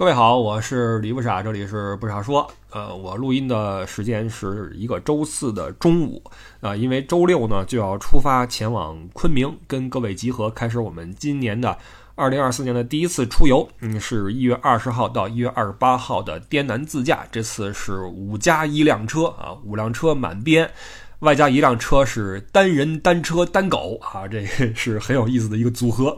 各位好，我是李不傻，这里是不傻说。呃，我录音的时间是一个周四的中午啊，因为周六呢就要出发前往昆明，跟各位集合，开始我们今年的二零二四年的第一次出游。嗯，是一月二十号到一月二十八号的滇南自驾，这次是五加一辆车啊，五辆车满编，外加一辆车是单人单车单狗啊，这是很有意思的一个组合。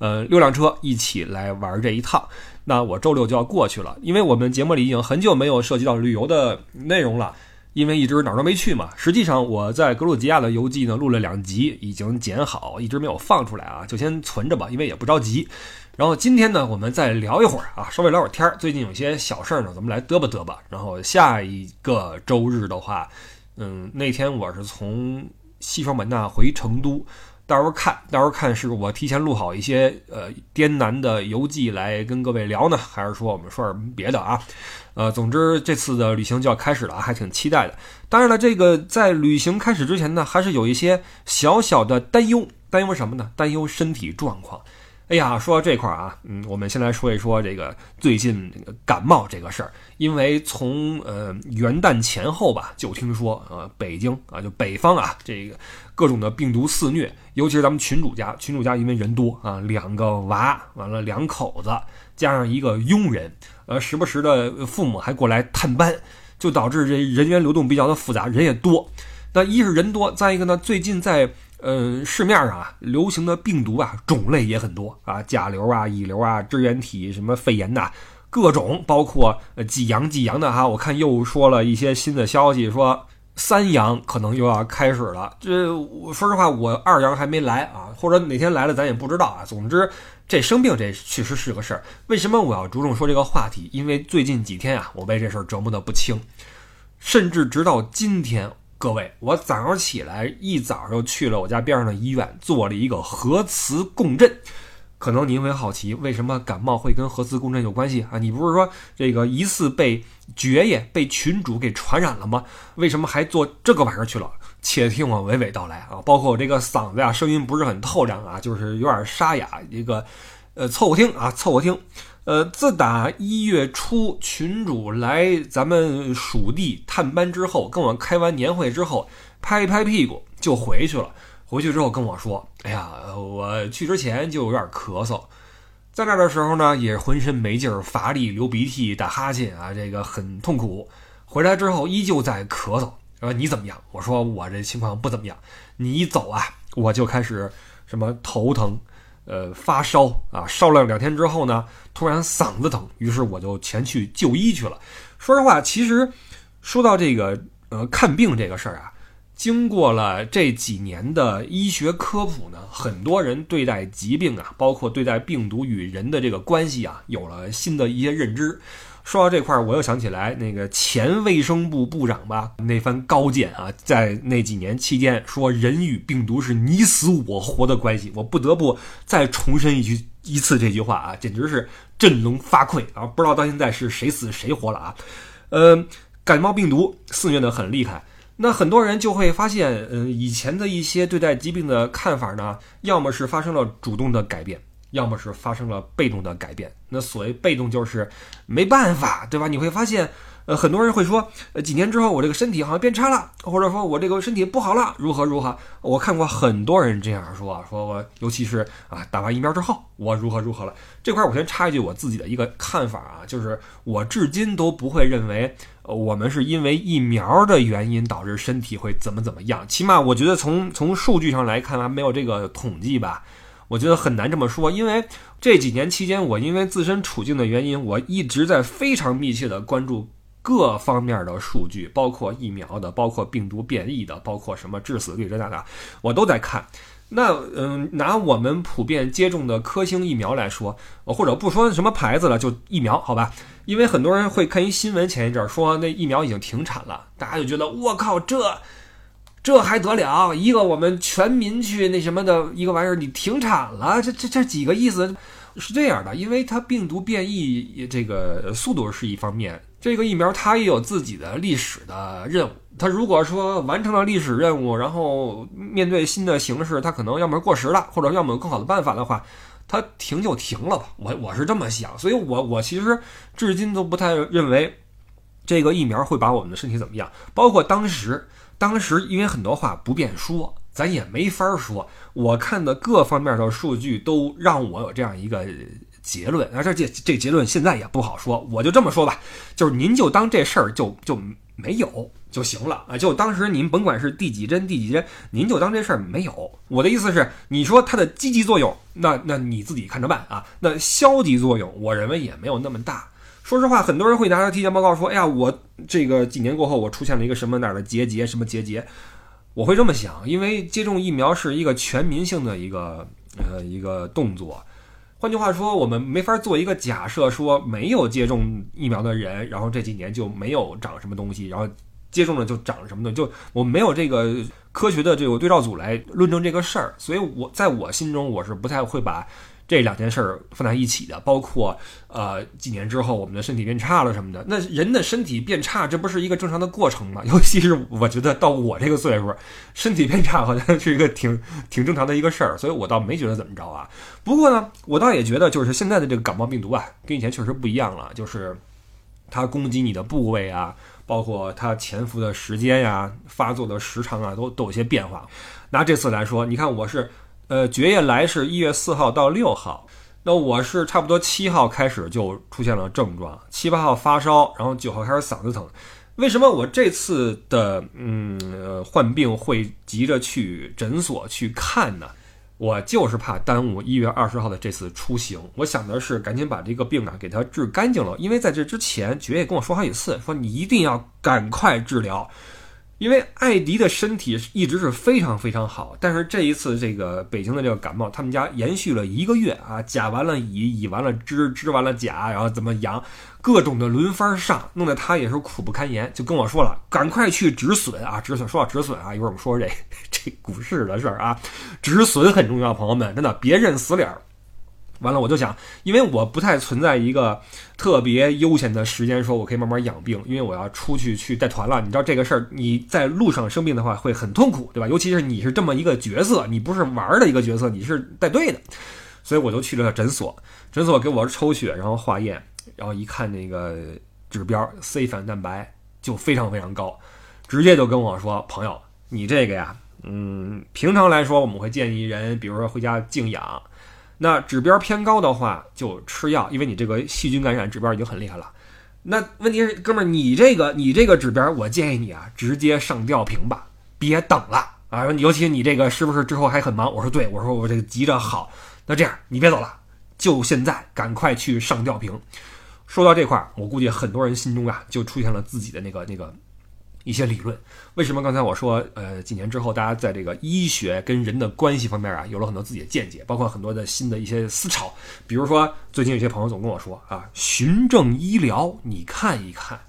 呃，六辆车一起来玩这一趟。那我周六就要过去了，因为我们节目里已经很久没有涉及到旅游的内容了，因为一直哪儿都没去嘛。实际上我在格鲁吉亚的游记呢录了两集，已经剪好，一直没有放出来啊，就先存着吧，因为也不着急。然后今天呢，我们再聊一会儿啊，稍微聊会儿天儿。最近有些小事儿呢，咱们来嘚吧嘚吧。然后下一个周日的话，嗯，那天我是从西双版纳回成都。到时候看，到时候看是我提前录好一些呃滇南的游记来跟各位聊呢，还是说我们说点别的啊？呃，总之这次的旅行就要开始了，还挺期待的。当然了，这个在旅行开始之前呢，还是有一些小小的担忧，担忧什么呢？担忧身体状况。哎呀，说到这块儿啊，嗯，我们先来说一说这个最近感冒这个事儿。因为从呃元旦前后吧，就听说呃北京啊，就北方啊，这个各种的病毒肆虐，尤其是咱们群主家，群主家因为人多啊，两个娃，完了两口子，加上一个佣人，呃，时不时的父母还过来探班，就导致这人员流动比较的复杂，人也多。那一是人多，再一个呢，最近在。呃，市面上啊，流行的病毒啊，种类也很多啊，甲流啊、乙流啊、支原体什么肺炎呐，各种，包括呃几阳几阳的哈。我看又说了一些新的消息，说三阳可能又要开始了。这我说实话，我二阳还没来啊，或者哪天来了咱也不知道啊。总之，这生病这确实是个事儿。为什么我要着重说这个话题？因为最近几天啊，我被这事儿折磨的不轻，甚至直到今天。各位，我早上起来一早就去了我家边上的医院，做了一个核磁共振。可能您会好奇，为什么感冒会跟核磁共振有关系啊？你不是说这个疑似被爵爷、被群主给传染了吗？为什么还做这个玩意儿去了？且听我娓娓道来啊！包括我这个嗓子呀，声音不是很透亮啊，就是有点沙哑，一个呃，凑合听啊，凑合听。呃，自打一月初群主来咱们蜀地探班之后，跟我开完年会之后，拍一拍屁股就回去了。回去之后跟我说：“哎呀，我去之前就有点咳嗽，在那儿的时候呢，也浑身没劲儿、乏力、流鼻涕、打哈欠啊，这个很痛苦。回来之后依旧在咳嗽。说你怎么样？我说我这情况不怎么样。你一走啊，我就开始什么头疼。”呃，发烧啊，烧了两天之后呢，突然嗓子疼，于是我就前去就医去了。说实话，其实说到这个呃看病这个事儿啊，经过了这几年的医学科普呢，很多人对待疾病啊，包括对待病毒与人的这个关系啊，有了新的一些认知。说到这块儿，我又想起来那个前卫生部部长吧，那番高见啊，在那几年期间说人与病毒是你死我活的关系，我不得不再重申一句一次这句话啊，简直是振聋发聩啊！不知道到现在是谁死谁活了啊？呃，感冒病毒肆虐的很厉害，那很多人就会发现，嗯，以前的一些对待疾病的看法呢，要么是发生了主动的改变。要么是发生了被动的改变，那所谓被动就是没办法，对吧？你会发现，呃，很多人会说，呃，几年之后我这个身体好像变差了，或者说我这个身体不好了，如何如何？我看过很多人这样说啊，说我尤其是啊，打完疫苗之后我如何如何了。这块儿我先插一句我自己的一个看法啊，就是我至今都不会认为，我们是因为疫苗的原因导致身体会怎么怎么样，起码我觉得从从数据上来看还没有这个统计吧。我觉得很难这么说，因为这几年期间，我因为自身处境的原因，我一直在非常密切的关注各方面的数据，包括疫苗的，包括病毒变异的，包括什么致死率这那的，我都在看。那嗯，拿我们普遍接种的科兴疫苗来说，或者不说什么牌子了，就疫苗好吧？因为很多人会看一新闻，前一阵说那疫苗已经停产了，大家就觉得我靠这。这还得了一个我们全民去那什么的一个玩意儿，你停产了，这这这几个意思是这样的，因为它病毒变异这个速度是一方面，这个疫苗它也有自己的历史的任务，它如果说完成了历史任务，然后面对新的形势，它可能要么过时了，或者要么有更好的办法的话。它停就停了吧。我我是这么想，所以我我其实至今都不太认为这个疫苗会把我们的身体怎么样。包括当时，当时因为很多话不便说，咱也没法说。我看的各方面的数据都让我有这样一个结论，而这这这结论现在也不好说。我就这么说吧，就是您就当这事儿就就没有。就行了啊！就当时您甭管是第几针第几针，您就当这事儿没有。我的意思是，你说它的积极作用，那那你自己看着办啊。那消极作用，我认为也没有那么大。说实话，很多人会拿着体检报告说：“哎呀，我这个几年过后，我出现了一个什么哪儿的结节，什么结节。”我会这么想，因为接种疫苗是一个全民性的一个呃一个动作。换句话说，我们没法做一个假设，说没有接种疫苗的人，然后这几年就没有长什么东西，然后。接种了就长什么的，就我没有这个科学的这个对照组来论证这个事儿，所以我在我心中我是不太会把这两件事儿放在一起的。包括呃几年之后我们的身体变差了什么的，那人的身体变差，这不是一个正常的过程吗？尤其是我觉得到我这个岁数，身体变差好像是一个挺挺正常的一个事儿，所以我倒没觉得怎么着啊。不过呢，我倒也觉得就是现在的这个感冒病毒啊，跟以前确实不一样了，就是它攻击你的部位啊。包括它潜伏的时间呀、发作的时长啊，都都有些变化。拿这次来说，你看我是，呃，绝夜来是一月四号到六号，那我是差不多七号开始就出现了症状，七八号发烧，然后九号开始嗓子疼。为什么我这次的嗯患病会急着去诊所去看呢？我就是怕耽误一月二十号的这次出行。我想的是赶紧把这个病啊给他治干净了，因为在这之前，爵爷跟我说好几次，说你一定要赶快治疗。因为艾迪的身体一直是非常非常好，但是这一次这个北京的这个感冒，他们家延续了一个月啊，甲完了乙，乙完了支，支完了甲，然后怎么阳，各种的轮番上，弄得他也是苦不堪言，就跟我说了，赶快去止损啊，止损。说到止损啊，一会儿我们说这 这股市的事儿啊，止损很重要，朋友们，真的别认死理儿。完了，我就想，因为我不太存在一个特别悠闲的时间，说我可以慢慢养病，因为我要出去去带团了。你知道这个事儿，你在路上生病的话会很痛苦，对吧？尤其是你是这么一个角色，你不是玩的一个角色，你是带队的，所以我就去了诊所。诊所给我抽血，然后化验，然后一看那个指标 C 反蛋白就非常非常高，直接就跟我说：“朋友，你这个呀，嗯，平常来说我们会建议人，比如说回家静养。”那指标偏高的话，就吃药，因为你这个细菌感染指标已经很厉害了。那问题是，哥们儿，你这个你这个指标，我建议你啊，直接上吊瓶吧，别等了啊！尤其你这个是不是之后还很忙？我说对，我说我这个急着好。那这样，你别走了，就现在赶快去上吊瓶。说到这块儿，我估计很多人心中啊，就出现了自己的那个那个。一些理论，为什么刚才我说，呃，几年之后，大家在这个医学跟人的关系方面啊，有了很多自己的见解，包括很多的新的一些思潮。比如说，最近有些朋友总跟我说啊，循证医疗，你看一看，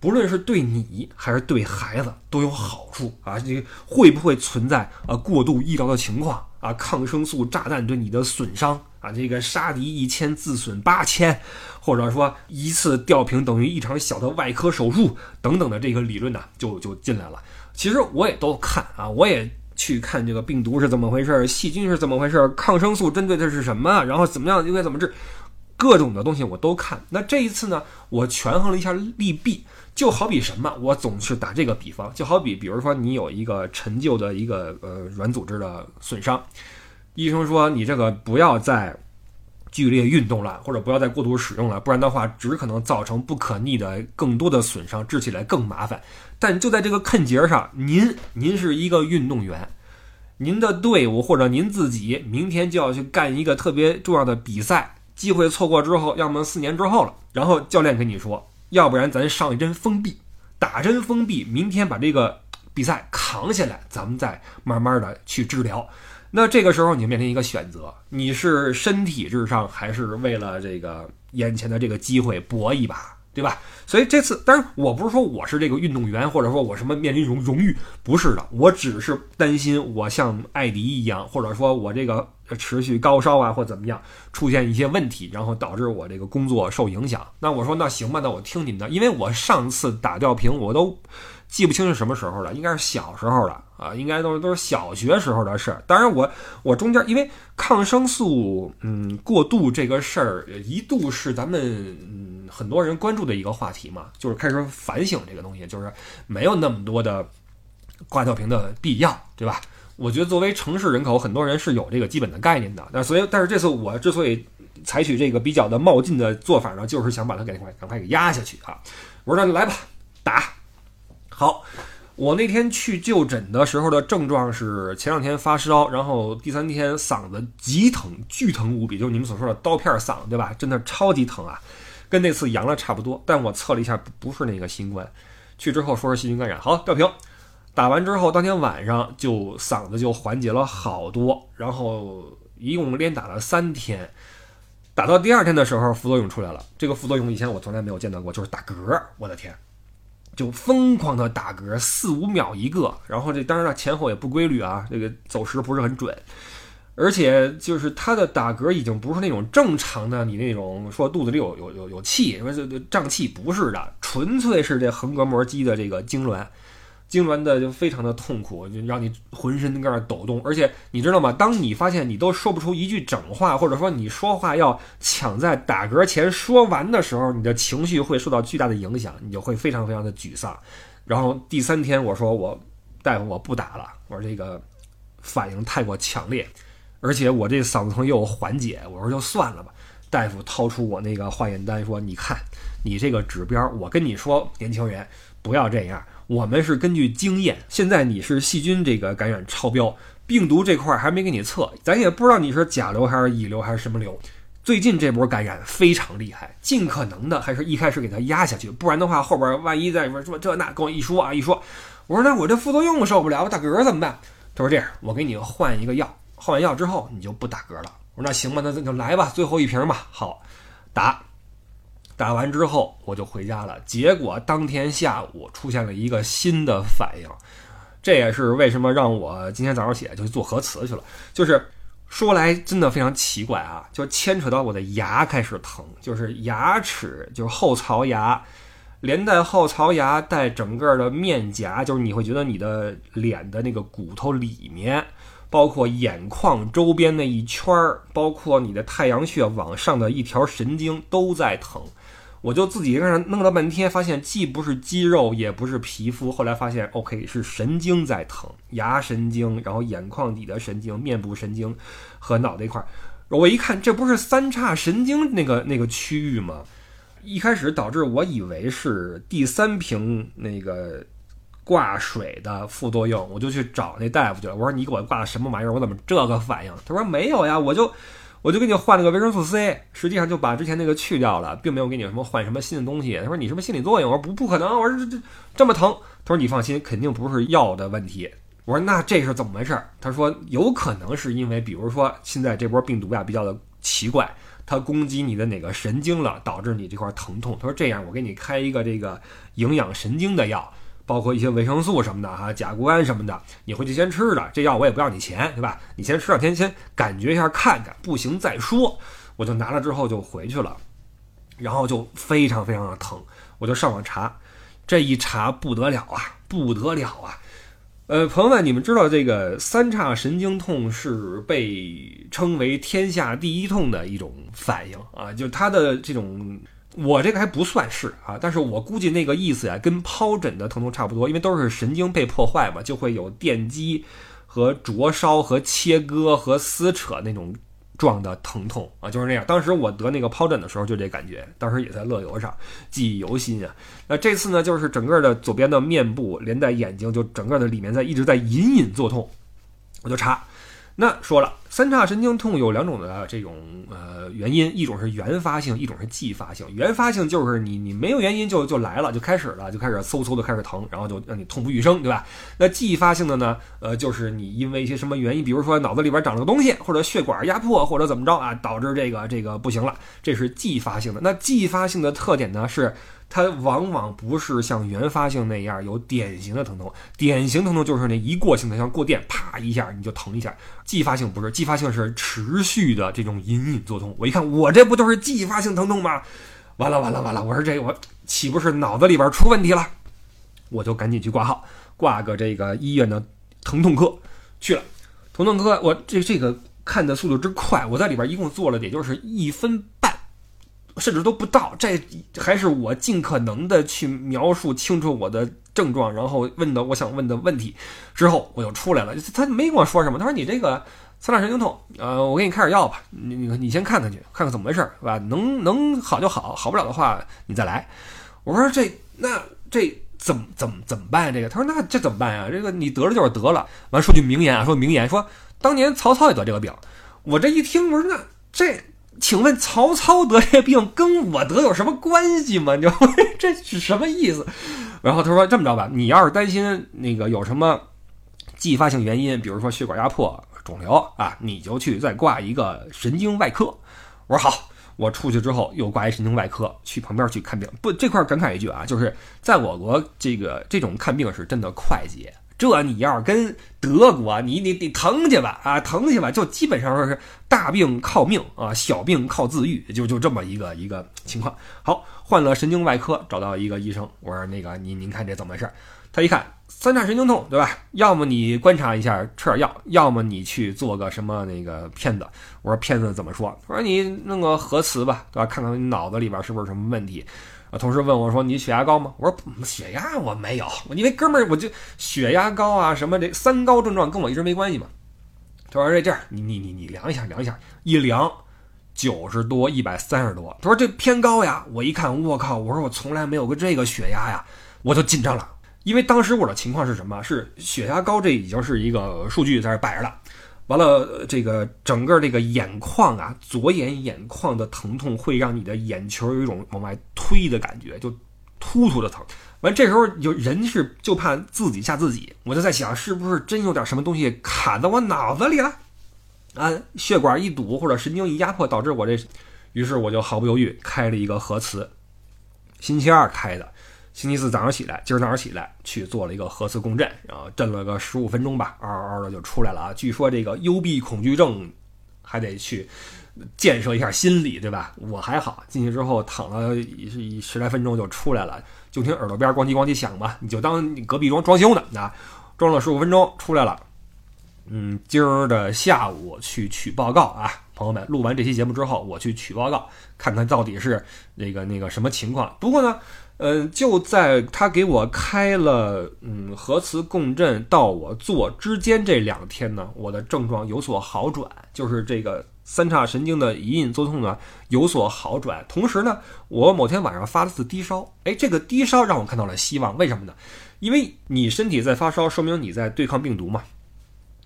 不论是对你还是对孩子都有好处啊。这会不会存在啊过度医疗的情况啊？抗生素炸弹对你的损伤啊？这个杀敌一千自损八千。或者说一次吊瓶等于一场小的外科手术等等的这个理论呢，就就进来了。其实我也都看啊，我也去看这个病毒是怎么回事，细菌是怎么回事，抗生素针对的是什么，然后怎么样应该怎么治，各种的东西我都看。那这一次呢，我权衡了一下利弊，就好比什么，我总是打这个比方，就好比比如说你有一个陈旧的一个呃软组织的损伤，医生说你这个不要再。剧烈运动了，或者不要再过度使用了，不然的话，只可能造成不可逆的更多的损伤，治起来更麻烦。但就在这个坎节上，您您是一个运动员，您的队伍或者您自己明天就要去干一个特别重要的比赛，机会错过之后，要么四年之后了。然后教练跟你说，要不然咱上一针封闭，打针封闭，明天把这个比赛扛下来，咱们再慢慢的去治疗。那这个时候，你就面临一个选择：你是身体至上，还是为了这个眼前的这个机会搏一把对吧？所以这次，当然我不是说我是这个运动员，或者说我什么面临荣荣誉，不是的，我只是担心我像艾迪一样，或者说我这个持续高烧啊，或怎么样出现一些问题，然后导致我这个工作受影响。那我说那行吧，那我听你们的，因为我上次打吊瓶我都。记不清是什么时候了，应该是小时候了啊，应该都是都是小学时候的事儿。当然，我我中间因为抗生素嗯过度这个事儿，一度是咱们嗯很多人关注的一个话题嘛，就是开始反省这个东西，就是没有那么多的挂吊瓶的必要，对吧？我觉得作为城市人口，很多人是有这个基本的概念的。那所以，但是这次我之所以采取这个比较的冒进的做法呢，就是想把它赶快赶快给压下去啊！我说那就来吧，打。好，我那天去就诊的时候的症状是前两天发烧，然后第三天嗓子极疼，巨疼无比，就是你们所说的刀片嗓，对吧？真的超级疼啊，跟那次阳了差不多。但我测了一下，不是那个新冠，去之后说是细菌感染。好，吊瓶，打完之后当天晚上就嗓子就缓解了好多，然后一共连打了三天，打到第二天的时候副作用出来了。这个副作用以前我从来没有见到过，就是打嗝，我的天！就疯狂的打嗝，四五秒一个，然后这当然了前后也不规律啊，这个走时不是很准，而且就是他的打嗝已经不是那种正常的，你那种说肚子里有有有有气，说这胀气不是的，纯粹是这横膈膜肌的这个痉挛。痉挛的就非常的痛苦，就让你浑身在那抖动，而且你知道吗？当你发现你都说不出一句整话，或者说你说话要抢在打嗝前说完的时候，你的情绪会受到巨大的影响，你就会非常非常的沮丧。然后第三天我说我大夫我不打了，我说这个反应太过强烈，而且我这嗓子疼又缓解，我说就算了吧。大夫掏出我那个化验单说：“你看你这个指标，我跟你说，年轻人不要这样。”我们是根据经验，现在你是细菌这个感染超标，病毒这块还没给你测，咱也不知道你是甲流还是乙流还是什么流。最近这波感染非常厉害，尽可能的还是一开始给它压下去，不然的话后边万一再说说这那跟我一说啊一说，我说那我这副作用受不了，我打嗝怎么办？他说这样，我给你换一个药，换完药之后你就不打嗝了。我说那行吧，那咱就来吧，最后一瓶吧，好，打。打完之后我就回家了，结果当天下午出现了一个新的反应，这也是为什么让我今天早上起来就去做核磁去了。就是说来真的非常奇怪啊，就牵扯到我的牙开始疼，就是牙齿，就是后槽牙，连带后槽牙带整个的面颊，就是你会觉得你的脸的那个骨头里面，包括眼眶周边那一圈儿，包括你的太阳穴往上的一条神经都在疼。我就自己一个人弄了半天，发现既不是肌肉，也不是皮肤。后来发现，OK，是神经在疼，牙神经，然后眼眶底的神经、面部神经和脑袋一块儿。我一看，这不是三叉神经那个那个区域吗？一开始导致我以为是第三瓶那个挂水的副作用，我就去找那大夫去了。我说：“你给我挂的什么玩意儿？我怎么这个反应？”他说：“没有呀，我就。”我就给你换了个维生素 C，实际上就把之前那个去掉了，并没有给你什么换什么新的东西。他说你什么心理作用？我说不不可能。我说这这这么疼？他说你放心，肯定不是药的问题。我说那这是怎么回事？他说有可能是因为，比如说现在这波病毒呀比较的奇怪，它攻击你的哪个神经了，导致你这块疼痛。他说这样，我给你开一个这个营养神经的药。包括一些维生素什么的哈，甲钴胺什么的，你回去先吃着。这药我也不要你钱，对吧？你先吃两天，先感觉一下看看，不行再说。我就拿了之后就回去了，然后就非常非常的疼，我就上网查，这一查不得了啊，不得了啊！呃，朋友们，你们知道这个三叉神经痛是被称为天下第一痛的一种反应啊，就它的这种。我这个还不算是啊，但是我估计那个意思呀，跟疱疹的疼痛差不多，因为都是神经被破坏嘛，就会有电击和灼烧和切割和撕扯那种状的疼痛啊，就是那样。当时我得那个疱疹的时候就这感觉，当时也在乐游上记忆犹新啊。那这次呢，就是整个的左边的面部连带眼睛，就整个的里面在一直在隐隐作痛，我就查。那说了，三叉神经痛有两种的这种呃原因，一种是原发性，一种是继发性。原发性就是你你没有原因就就来了，就开始了，就开始嗖嗖的开始疼，然后就让你痛不欲生，对吧？那继发性的呢，呃，就是你因为一些什么原因，比如说脑子里边长了个东西，或者血管压迫，或者怎么着啊，导致这个这个不行了，这是继发性的。那继发性的特点呢是。它往往不是像原发性那样有典型的疼痛，典型疼痛就是那一过性的，像过电，啪一下你就疼一下。继发性不是，继发性是持续的这种隐隐作痛。我一看，我这不就是继发性疼痛吗？完了完了完了！我说这我岂不是脑子里边出问题了？我就赶紧去挂号，挂个这个医院的疼痛科去了。疼痛科，我这这个看的速度之快，我在里边一共做了也就是一分。甚至都不到，这还是我尽可能的去描述清楚我的症状，然后问的我想问的问题，之后我就出来了。他没跟我说什么，他说你这个三叉神经痛，呃，我给你开点药吧，你你你先看看去，看看怎么回事，是吧？能能好就好，好不了的话你再来。我说这那这怎么怎么怎么办？这个他说那这怎么办呀？这个你得了就是得了。完说句名言啊，说名言说当年曹操也得这个病。我这一听，我说那这。请问曹操得这病跟我得有什么关系吗？你说 这是什么意思？然后他说这么着吧，你要是担心那个有什么继发性原因，比如说血管压迫、肿瘤啊，你就去再挂一个神经外科。我说好，我出去之后又挂一神经外科，去旁边去看病。不，这块感慨一句啊，就是在我国这个这种看病是真的快捷。这你要跟德国，你你你疼去吧啊，疼去吧，就基本上说是大病靠命啊，小病靠自愈，就就这么一个一个情况。好，换了神经外科，找到一个医生，我说那个您您看这怎么回事？他一看三叉神经痛，对吧？要么你观察一下，吃点药，要么你去做个什么那个片子。我说片子怎么说？他说你弄个核磁吧，对吧？看看你脑子里边是不是什么问题。啊，同事问我说：“你血压高吗？”我说：“血压我没有，因为哥们儿，我就血压高啊，什么这三高症状跟我一直没关系嘛。”他说：“这这样，你你你你量一下，量一下，一量九十多，一百三十多。”他说：“这偏高呀。”我一看，我靠！我说我从来没有过这个血压呀，我就紧张了，因为当时我的情况是什么？是血压高，这已经是一个数据在这摆着了。完了，这个整个这个眼眶啊，左眼眼眶的疼痛会让你的眼球有一种往外推的感觉，就突突的疼。完，这时候有人是就怕自己吓自己，我就在想，是不是真有点什么东西卡在我脑子里了？啊，血管一堵或者神经一压迫导致我这，于是我就毫不犹豫开了一个核磁，星期二开的。星期四早上起来，今儿早上起来去做了一个核磁共振，然后震了个十五分钟吧，嗷嗷的就出来了啊。据说这个幽闭恐惧症还得去建设一下心理，对吧？我还好，进去之后躺了十十来分钟就出来了，就听耳朵边咣叽咣叽响吧，你就当隔壁装装修呢啊，装了十五分钟出来了。嗯，今儿的下午去取报告啊，朋友们，录完这期节目之后，我去取报告，看看到底是那个那个什么情况。不过呢。嗯，就在他给我开了嗯核磁共振到我做之间这两天呢，我的症状有所好转，就是这个三叉神经的隐隐作痛呢有所好转。同时呢，我某天晚上发了次低烧，哎，这个低烧让我看到了希望。为什么呢？因为你身体在发烧，说明你在对抗病毒嘛，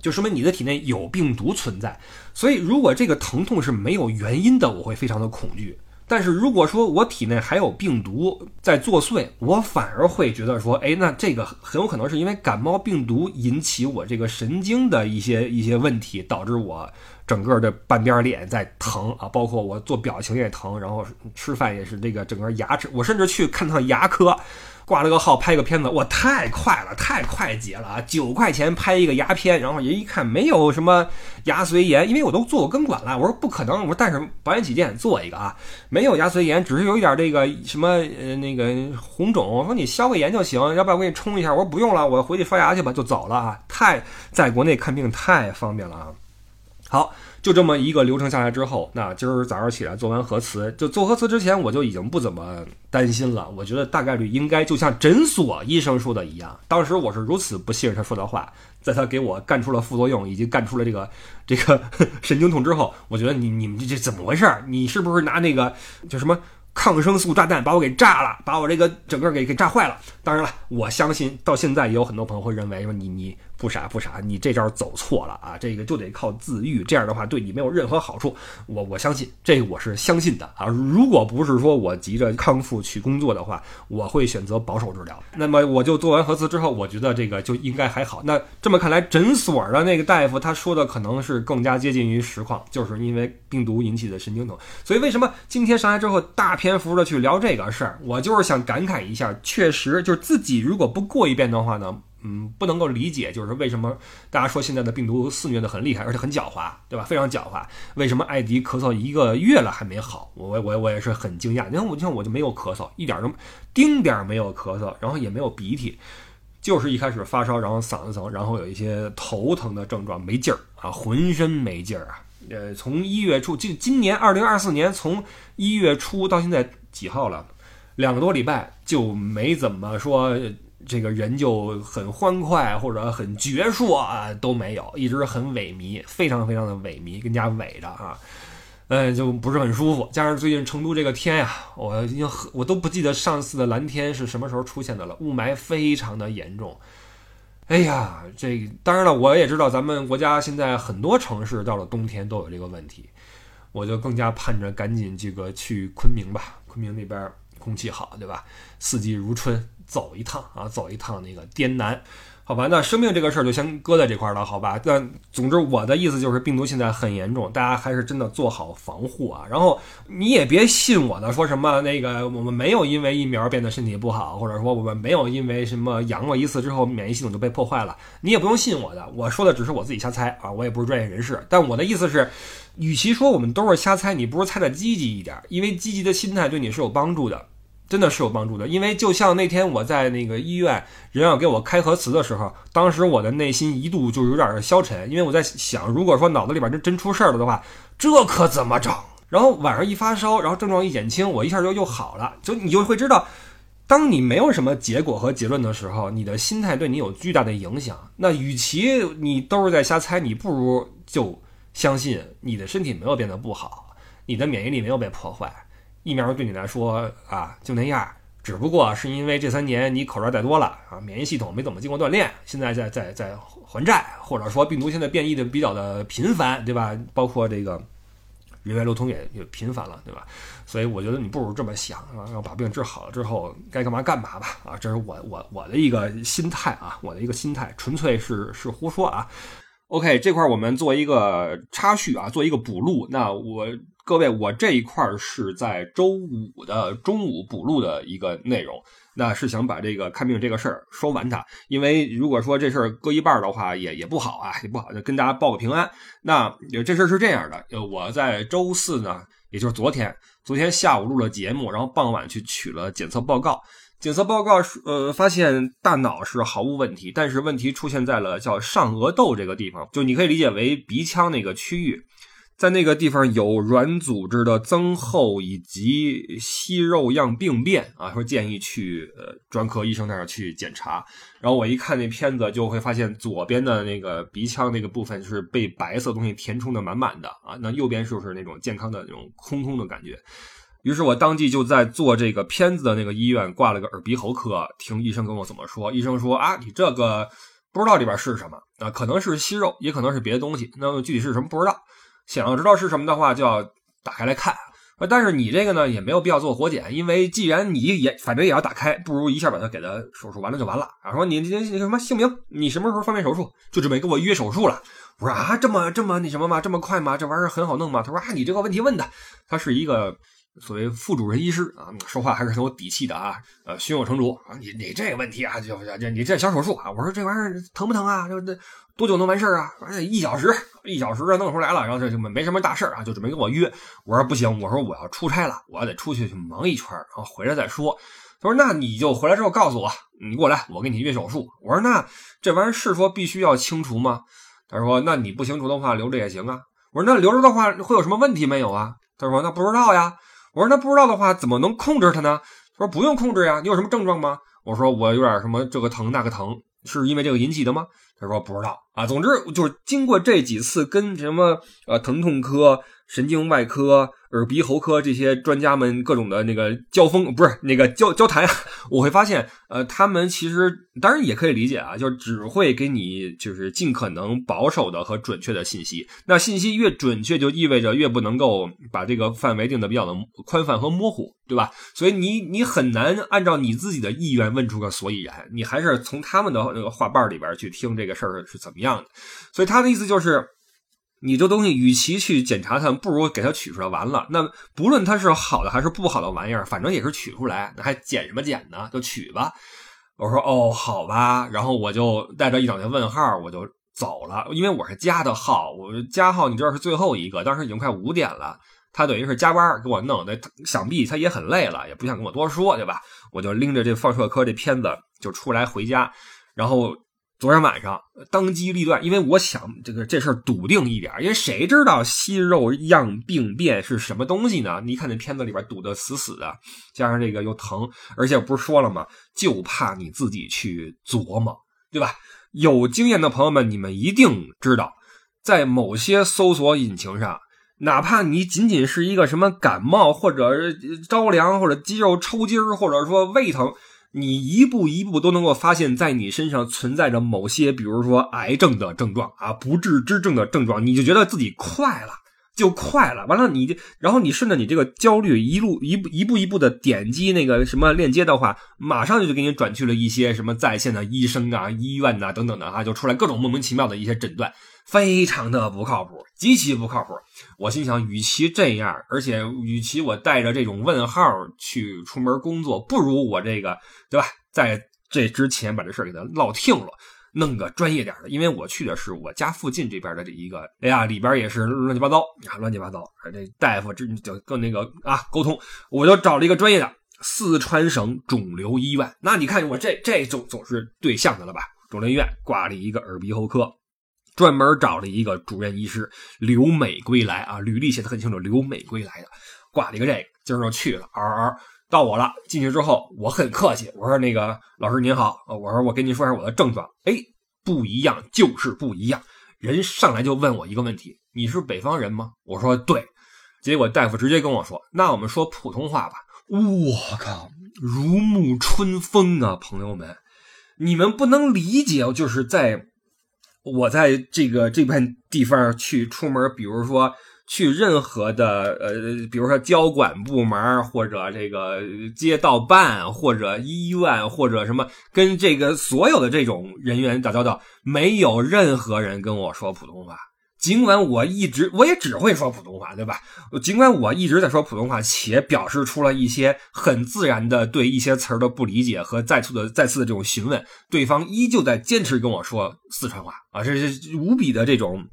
就说明你的体内有病毒存在。所以如果这个疼痛是没有原因的，我会非常的恐惧。但是如果说我体内还有病毒在作祟，我反而会觉得说，哎，那这个很有可能是因为感冒病毒引起我这个神经的一些一些问题，导致我整个的半边脸在疼啊，包括我做表情也疼，然后吃饭也是这个整个牙齿，我甚至去看趟牙科。挂了个号拍个片子，我太快了，太快捷了啊！九块钱拍一个牙片，然后人一看没有什么牙髓炎，因为我都做过根管了。我说不可能，我说但是保险起见做一个啊，没有牙髓炎，只是有一点这个什么呃那个红肿。我说你消个炎就行，要不然我给你冲一下。我说不用了，我回去刷牙去吧，就走了啊。太在国内看病太方便了啊。好。就这么一个流程下来之后，那今儿早上起来做完核磁，就做核磁之前我就已经不怎么担心了。我觉得大概率应该就像诊所医生说的一样。当时我是如此不信任他说的话，在他给我干出了副作用以及干出了这个 这个神经痛之后，我觉得你你们这这怎么回事？你是不是拿那个叫什么抗生素炸弹把我给炸了，把我这个整个给给炸坏了？当然了，我相信到现在也有很多朋友会认为说你你不傻不傻，你这招走错了啊！这个就得靠自愈，这样的话对你没有任何好处。我我相信这个我是相信的啊！如果不是说我急着康复去工作的话，我会选择保守治疗。那么我就做完核磁之后，我觉得这个就应该还好。那这么看来，诊所的那个大夫他说的可能是更加接近于实况，就是因为病毒引起的神经痛。所以为什么今天上来之后大篇幅的去聊这个事儿，我就是想感慨一下，确实就是自己如果不过一遍的话呢。嗯，不能够理解，就是为什么大家说现在的病毒肆虐的很厉害，而且很狡猾，对吧？非常狡猾。为什么艾迪咳嗽一个月了还没好？我我我也是很惊讶。你看我，你看我就没有咳嗽，一点都丁点没有咳嗽，然后也没有鼻涕，就是一开始发烧，然后嗓子疼，然后有一些头疼的症状，没劲儿啊，浑身没劲儿啊。呃，从一月初，就今年二零二四年从一月初到现在几号了？两个多礼拜就没怎么说。这个人就很欢快或者很矍铄啊，都没有，一直很萎靡，非常非常的萎靡，更加萎的啊，嗯，就不是很舒服。加上最近成都这个天呀，我已经我都不记得上次的蓝天是什么时候出现的了，雾霾非常的严重。哎呀，这当然了，我也知道咱们国家现在很多城市到了冬天都有这个问题，我就更加盼着赶紧这个去昆明吧，昆明那边空气好，对吧？四季如春。走一趟啊，走一趟那个滇南，好吧？那生病这个事儿就先搁在这块儿了，好吧？但总之我的意思就是，病毒现在很严重，大家还是真的做好防护啊。然后你也别信我的，说什么那个我们没有因为疫苗变得身体不好，或者说我们没有因为什么阳过一次之后免疫系统就被破坏了，你也不用信我的。我说的只是我自己瞎猜啊，我也不是专业人士。但我的意思是，与其说我们都是瞎猜，你不如猜的积极一点，因为积极的心态对你是有帮助的。真的是有帮助的，因为就像那天我在那个医院，人要给我开核磁的时候，当时我的内心一度就有点消沉，因为我在想，如果说脑子里边真真出事儿了的话，这可怎么整？然后晚上一发烧，然后症状一减轻，我一下就又好了。就你就会知道，当你没有什么结果和结论的时候，你的心态对你有巨大的影响。那与其你都是在瞎猜，你不如就相信你的身体没有变得不好，你的免疫力没有被破坏。疫苗对你来说啊就那样，只不过是因为这三年你口罩戴多了啊，免疫系统没怎么经过锻炼，现在在在在还债，或者说病毒现在变异的比较的频繁，对吧？包括这个人员流通也也频繁了，对吧？所以我觉得你不如这么想啊，要把病治好了之后该干嘛干嘛吧啊，这是我我我的一个心态啊，我的一个心态，纯粹是是胡说啊。OK，这块我们做一个插叙啊，做一个补录，那我。各位，我这一块儿是在周五的中午补录的一个内容，那是想把这个看病这个事儿说完它。因为如果说这事儿搁一半的话，也也不好啊，也不好，就跟大家报个平安。那这事儿是这样的，呃，我在周四呢，也就是昨天，昨天下午录了节目，然后傍晚去取了检测报告。检测报告是呃，发现大脑是毫无问题，但是问题出现在了叫上颚窦这个地方，就你可以理解为鼻腔那个区域。在那个地方有软组织的增厚以及息肉样病变啊，说建议去呃专科医生那儿去检查。然后我一看那片子，就会发现左边的那个鼻腔那个部分是被白色东西填充的满满的啊，那右边就是那种健康的那种空空的感觉。于是我当即就在做这个片子的那个医院挂了个耳鼻喉科，听医生跟我怎么说。医生说啊，你这个不知道里边是什么啊，可能是息肉，也可能是别的东西，那么具体是什么不知道。想要知道是什么的话，就要打开来看。但是你这个呢，也没有必要做活检，因为既然你也反正也要打开，不如一下把它给它手术完了就完了。然后说你你你什么姓名？你什么时候方便手术？就准备给我约手术了。我说啊，这么这么那什么吗？这么快吗？这玩意儿很好弄吗？他说啊，你这个问题问的，他是一个。所谓副主任医师啊，说话还是很有底气的啊，呃，胸有成竹啊。你你这个问题啊，就就你这小手术啊，我说这玩意儿疼不疼啊？就这多久能完事儿啊？一小时，一小时弄出来了，然后这就没什么大事儿啊，就准备跟我约。我说不行，我说我要出差了，我得出去去忙一圈，然后回来再说。他说那你就回来之后告诉我，你过来，我给你约手术。我说那这玩意儿是说必须要清除吗？他说那你不清除的话留着也行啊。我说那留着的话会有什么问题没有啊？他说那不知道呀。我说那不知道的话怎么能控制它呢？他说不用控制呀，你有什么症状吗？我说我有点什么这个疼那个疼，是因为这个引起的吗？他说不知道啊。总之就是经过这几次跟什么呃疼痛科、神经外科。耳鼻喉科这些专家们各种的那个交锋，不是那个交交谈，我会发现，呃，他们其实当然也可以理解啊，就只会给你就是尽可能保守的和准确的信息。那信息越准确，就意味着越不能够把这个范围定的比较的宽泛和模糊，对吧？所以你你很难按照你自己的意愿问出个所以然，你还是从他们的那个话瓣里边去听这个事儿是怎么样的。所以他的意思就是。你这东西，与其去检查它，不如给它取出来完了。那不论它是好的还是不好的玩意儿，反正也是取出来，那还检什么检呢？就取吧。我说哦，好吧。然后我就带着一整天问号，我就走了。因为我是加的号，我加号，你知道是最后一个。当时已经快五点了，他等于是加班给我弄的，想必他也很累了，也不想跟我多说，对吧？我就拎着这放射科这片子就出来回家，然后。昨天晚上当机立断，因为我想这个这事儿笃定一点，因为谁知道息肉样病变是什么东西呢？你看那片子里边堵得死死的，加上这个又疼，而且不是说了吗？就怕你自己去琢磨，对吧？有经验的朋友们，你们一定知道，在某些搜索引擎上，哪怕你仅仅是一个什么感冒，或者着凉，或者肌肉抽筋或者说胃疼。你一步一步都能够发现，在你身上存在着某些，比如说癌症的症状啊，不治之症的症状，你就觉得自己快了，就快了。完了，你就然后你顺着你这个焦虑一路一步一步一步的点击那个什么链接的话，马上就就给你转去了一些什么在线的医生啊、医院呐等等的啊，就出来各种莫名其妙的一些诊断。非常的不靠谱，极其不靠谱。我心想，与其这样，而且与其我带着这种问号去出门工作，不如我这个，对吧？在这之前把这事给他落听了，弄个专业点的。因为我去的是我家附近这边的这一个，哎呀，里边也是乱七八糟啊，乱七八糟。这大夫这就跟那个啊沟通，我就找了一个专业的四川省肿瘤医院。那你看我这这总总是对象的了吧？肿瘤医院挂了一个耳鼻喉科。专门找了一个主任医师刘美归来啊，履历写的很清楚，刘美归来的，挂了一个这个，今儿就去了。嗷嗷，到我了，进去之后我很客气，我说那个老师您好，我说我跟您说一下我的症状。哎，不一样，就是不一样。人上来就问我一个问题：你是北方人吗？我说对。结果大夫直接跟我说：那我们说普通话吧。我靠，如沐春风啊，朋友们，你们不能理解，就是在。我在这个这片地方去出门，比如说去任何的呃，比如说交管部门或者这个街道办或者医院或者什么，跟这个所有的这种人员打交道，没有任何人跟我说普通话。尽管我一直我也只会说普通话，对吧？尽管我一直在说普通话，且表示出了一些很自然的对一些词儿的不理解和再次的再次的这种询问，对方依旧在坚持跟我说四川话啊，这是无比的这种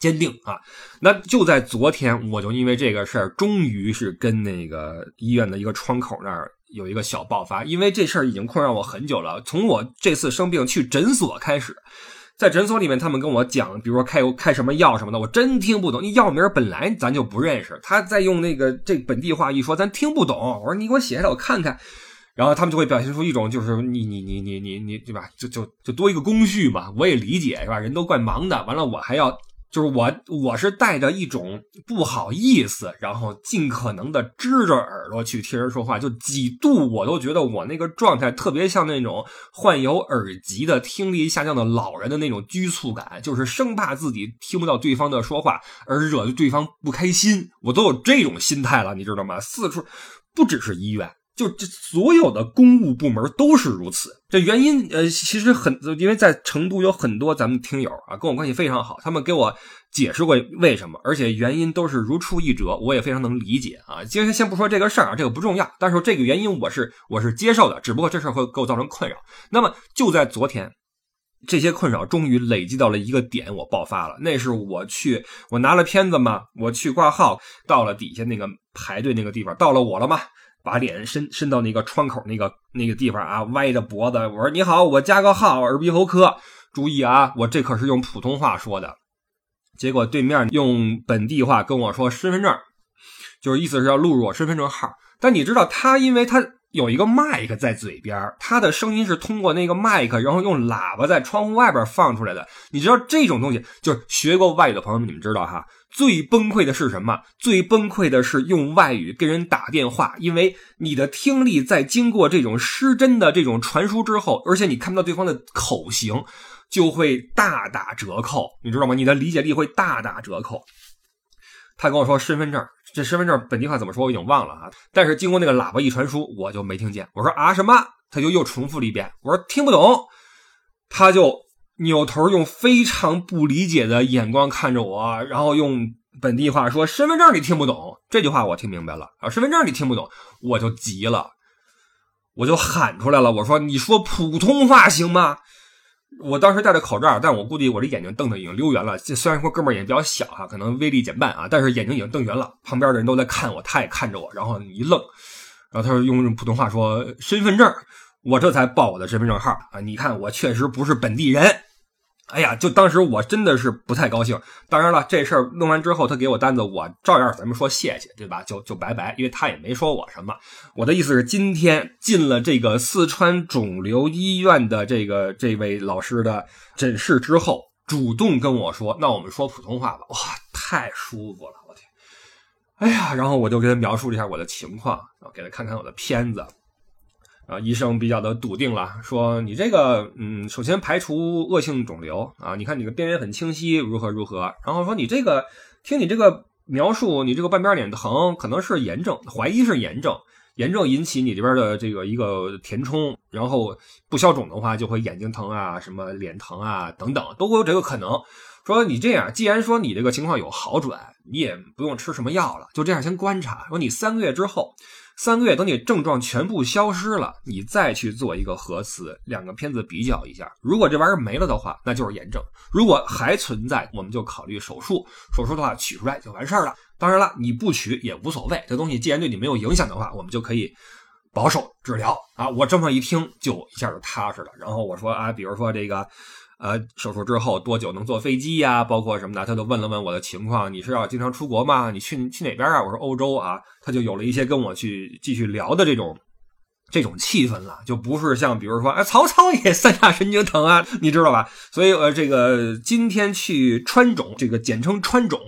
坚定啊。那就在昨天，我就因为这个事儿，终于是跟那个医院的一个窗口那儿有一个小爆发，因为这事儿已经困扰我很久了，从我这次生病去诊所开始。在诊所里面，他们跟我讲，比如说开开什么药什么的，我真听不懂。那药名本来咱就不认识，他在用那个这本地话一说，咱听不懂。我说你给我写下来，我看看。然后他们就会表现出一种就是你你你你你你对吧？就就就多一个工序嘛，我也理解是吧？人都怪忙的，完了我还要。就是我，我是带着一种不好意思，然后尽可能的支着耳朵去听人说话，就几度我都觉得我那个状态特别像那种患有耳疾的听力下降的老人的那种拘促感，就是生怕自己听不到对方的说话而惹得对方不开心，我都有这种心态了，你知道吗？四处不只是医院。就这所有的公务部门都是如此。这原因，呃，其实很，因为在成都有很多咱们听友啊，跟我关系非常好，他们给我解释过为什么，而且原因都是如出一辙，我也非常能理解啊。今天先不说这个事儿啊，这个不重要，但是这个原因我是我是接受的，只不过这事儿会给我造成困扰。那么就在昨天，这些困扰终于累积到了一个点，我爆发了。那是我去，我拿了片子嘛，我去挂号，到了底下那个排队那个地方，到了我了吗？把脸伸伸到那个窗口那个那个地方啊，歪着脖子，我说你好，我加个号，耳鼻喉科，注意啊，我这可是用普通话说的。结果对面用本地话跟我说身份证，就是意思是要录入我身份证号。但你知道他，因为他有一个麦克在嘴边，他的声音是通过那个麦克，然后用喇叭在窗户外边放出来的。你知道这种东西，就是学过外语的朋友们，你们知道哈，最崩溃的是什么？最崩溃的是用外语跟人打电话，因为你的听力在经过这种失真的这种传输之后，而且你看不到对方的口型，就会大打折扣，你知道吗？你的理解力会大打折扣。他跟我说身份证，这身份证本地话怎么说我已经忘了啊。但是经过那个喇叭一传输，我就没听见。我说啊什么？他就又重复了一遍。我说听不懂。他就扭头用非常不理解的眼光看着我，然后用本地话说身份证你听不懂。这句话我听明白了啊，身份证你听不懂，我就急了，我就喊出来了，我说你说普通话行吗？我当时戴着口罩，但我估计我这眼睛瞪的已经溜圆了。这虽然说哥们儿眼睛比较小哈，可能威力减半啊，但是眼睛已经瞪圆了。旁边的人都在看我，他也看着我，然后一愣，然后他说用普通话说身份证，我这才报我的身份证号啊。你看我确实不是本地人。哎呀，就当时我真的是不太高兴。当然了，这事儿弄完之后，他给我单子，我照样咱们说谢谢，对吧？就就拜拜，因为他也没说我什么。我的意思是，今天进了这个四川肿瘤医院的这个这位老师的诊室之后，主动跟我说：“那我们说普通话吧。”哇，太舒服了，我天！哎呀，然后我就给他描述了一下我的情况，然后给他看看我的片子。啊，医生比较的笃定了，说你这个，嗯，首先排除恶性肿瘤啊，你看你的边缘很清晰，如何如何，然后说你这个，听你这个描述，你这个半边脸疼，可能是炎症，怀疑是炎症，炎症引起你这边的这个一个填充，然后不消肿的话，就会眼睛疼啊，什么脸疼啊等等，都会有这个可能。说你这样，既然说你这个情况有好转，你也不用吃什么药了，就这样先观察，说你三个月之后。三个月，等你症状全部消失了，你再去做一个核磁，两个片子比较一下。如果这玩意儿没了的话，那就是炎症；如果还存在，我们就考虑手术。手术的话，取出来就完事儿了。当然了，你不取也无所谓。这东西既然对你没有影响的话，我们就可以保守治疗啊。我这么一听，就一下就踏实了。然后我说啊，比如说这个。呃，手术之后多久能坐飞机呀？包括什么的，他就问了问我的情况。你是要经常出国吗？你去去哪边啊？我说欧洲啊。他就有了一些跟我去继续聊的这种这种气氛了，就不是像比如说，哎，曹操也三叉神经疼啊，你知道吧？所以呃，这个今天去川种，这个简称川种，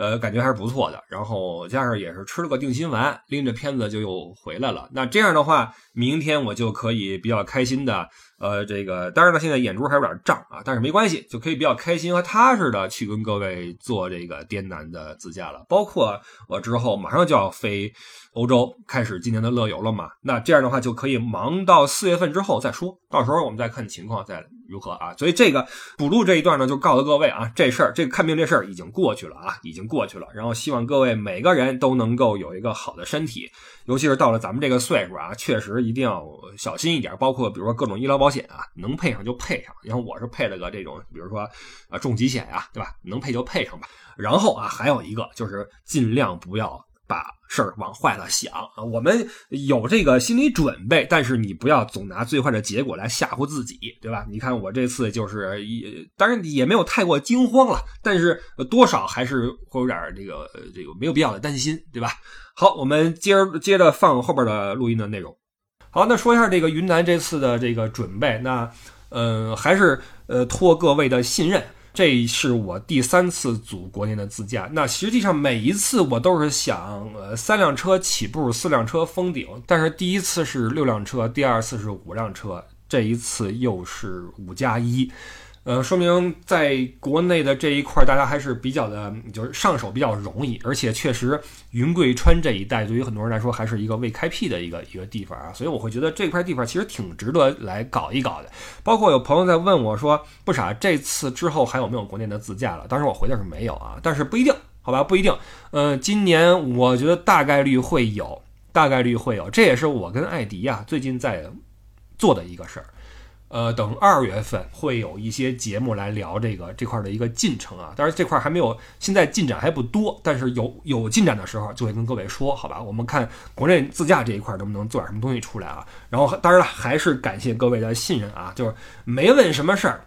呃，感觉还是不错的。然后加上也是吃了个定心丸，拎着片子就又回来了。那这样的话，明天我就可以比较开心的。呃，这个当然了，现在眼珠还有点胀啊，但是没关系，就可以比较开心和踏实的去跟各位做这个滇南的自驾了。包括我之后马上就要飞欧洲，开始今年的乐游了嘛。那这样的话就可以忙到四月份之后再说，到时候我们再看情况再如何啊。所以这个补录这一段呢，就告诉各位啊，这事儿这个看病这事儿已经过去了啊，已经过去了。然后希望各位每个人都能够有一个好的身体，尤其是到了咱们这个岁数啊，确实一定要小心一点，包括比如说各种医疗保。险啊，能配上就配上。然后我是配了个这种，比如说啊重疾险呀，对吧？能配就配上吧。然后啊，还有一个就是尽量不要把事儿往坏了想啊。我们有这个心理准备，但是你不要总拿最坏的结果来吓唬自己，对吧？你看我这次就是也，当然也没有太过惊慌了，但是多少还是会有点这个这个没有必要的担心，对吧？好，我们接着接着放后边的录音的内容。好，那说一下这个云南这次的这个准备。那，嗯，还是呃托各位的信任，这是我第三次组国内的自驾。那实际上每一次我都是想，呃，三辆车起步，四辆车封顶。但是第一次是六辆车，第二次是五辆车，这一次又是五加一。呃，说明在国内的这一块，大家还是比较的，就是上手比较容易，而且确实云贵川这一带对于很多人来说还是一个未开辟的一个一个地方啊，所以我会觉得这块地方其实挺值得来搞一搞的。包括有朋友在问我说，不傻，这次之后还有没有国内的自驾了？当时我回的是没有啊，但是不一定，好吧，不一定。嗯，今年我觉得大概率会有，大概率会有，这也是我跟艾迪呀最近在做的一个事儿。呃，等二月份会有一些节目来聊这个这块的一个进程啊，当然这块还没有，现在进展还不多，但是有有进展的时候就会跟各位说，好吧？我们看国内自驾这一块能不能做点什么东西出来啊？然后当然了，还是感谢各位的信任啊，就是没问什么事儿，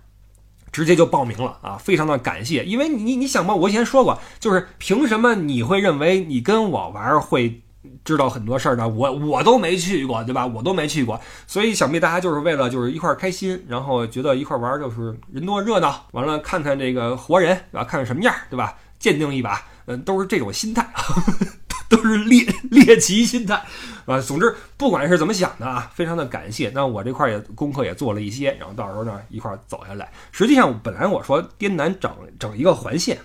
直接就报名了啊，非常的感谢，因为你你想吧，我以前说过，就是凭什么你会认为你跟我玩会知道很多事儿的，我我都没去过，对吧？我都没去过，所以想必大家就是为了就是一块儿开心，然后觉得一块儿玩就是人多热闹，完了看看这个活人，对吧？看看什么样，对吧？鉴定一把，嗯，都是这种心态，都是猎猎奇心态，啊，总之不管是怎么想的啊，非常的感谢。那我这块也功课也做了一些，然后到时候呢一块儿走下来。实际上本来我说滇南整整一个环线，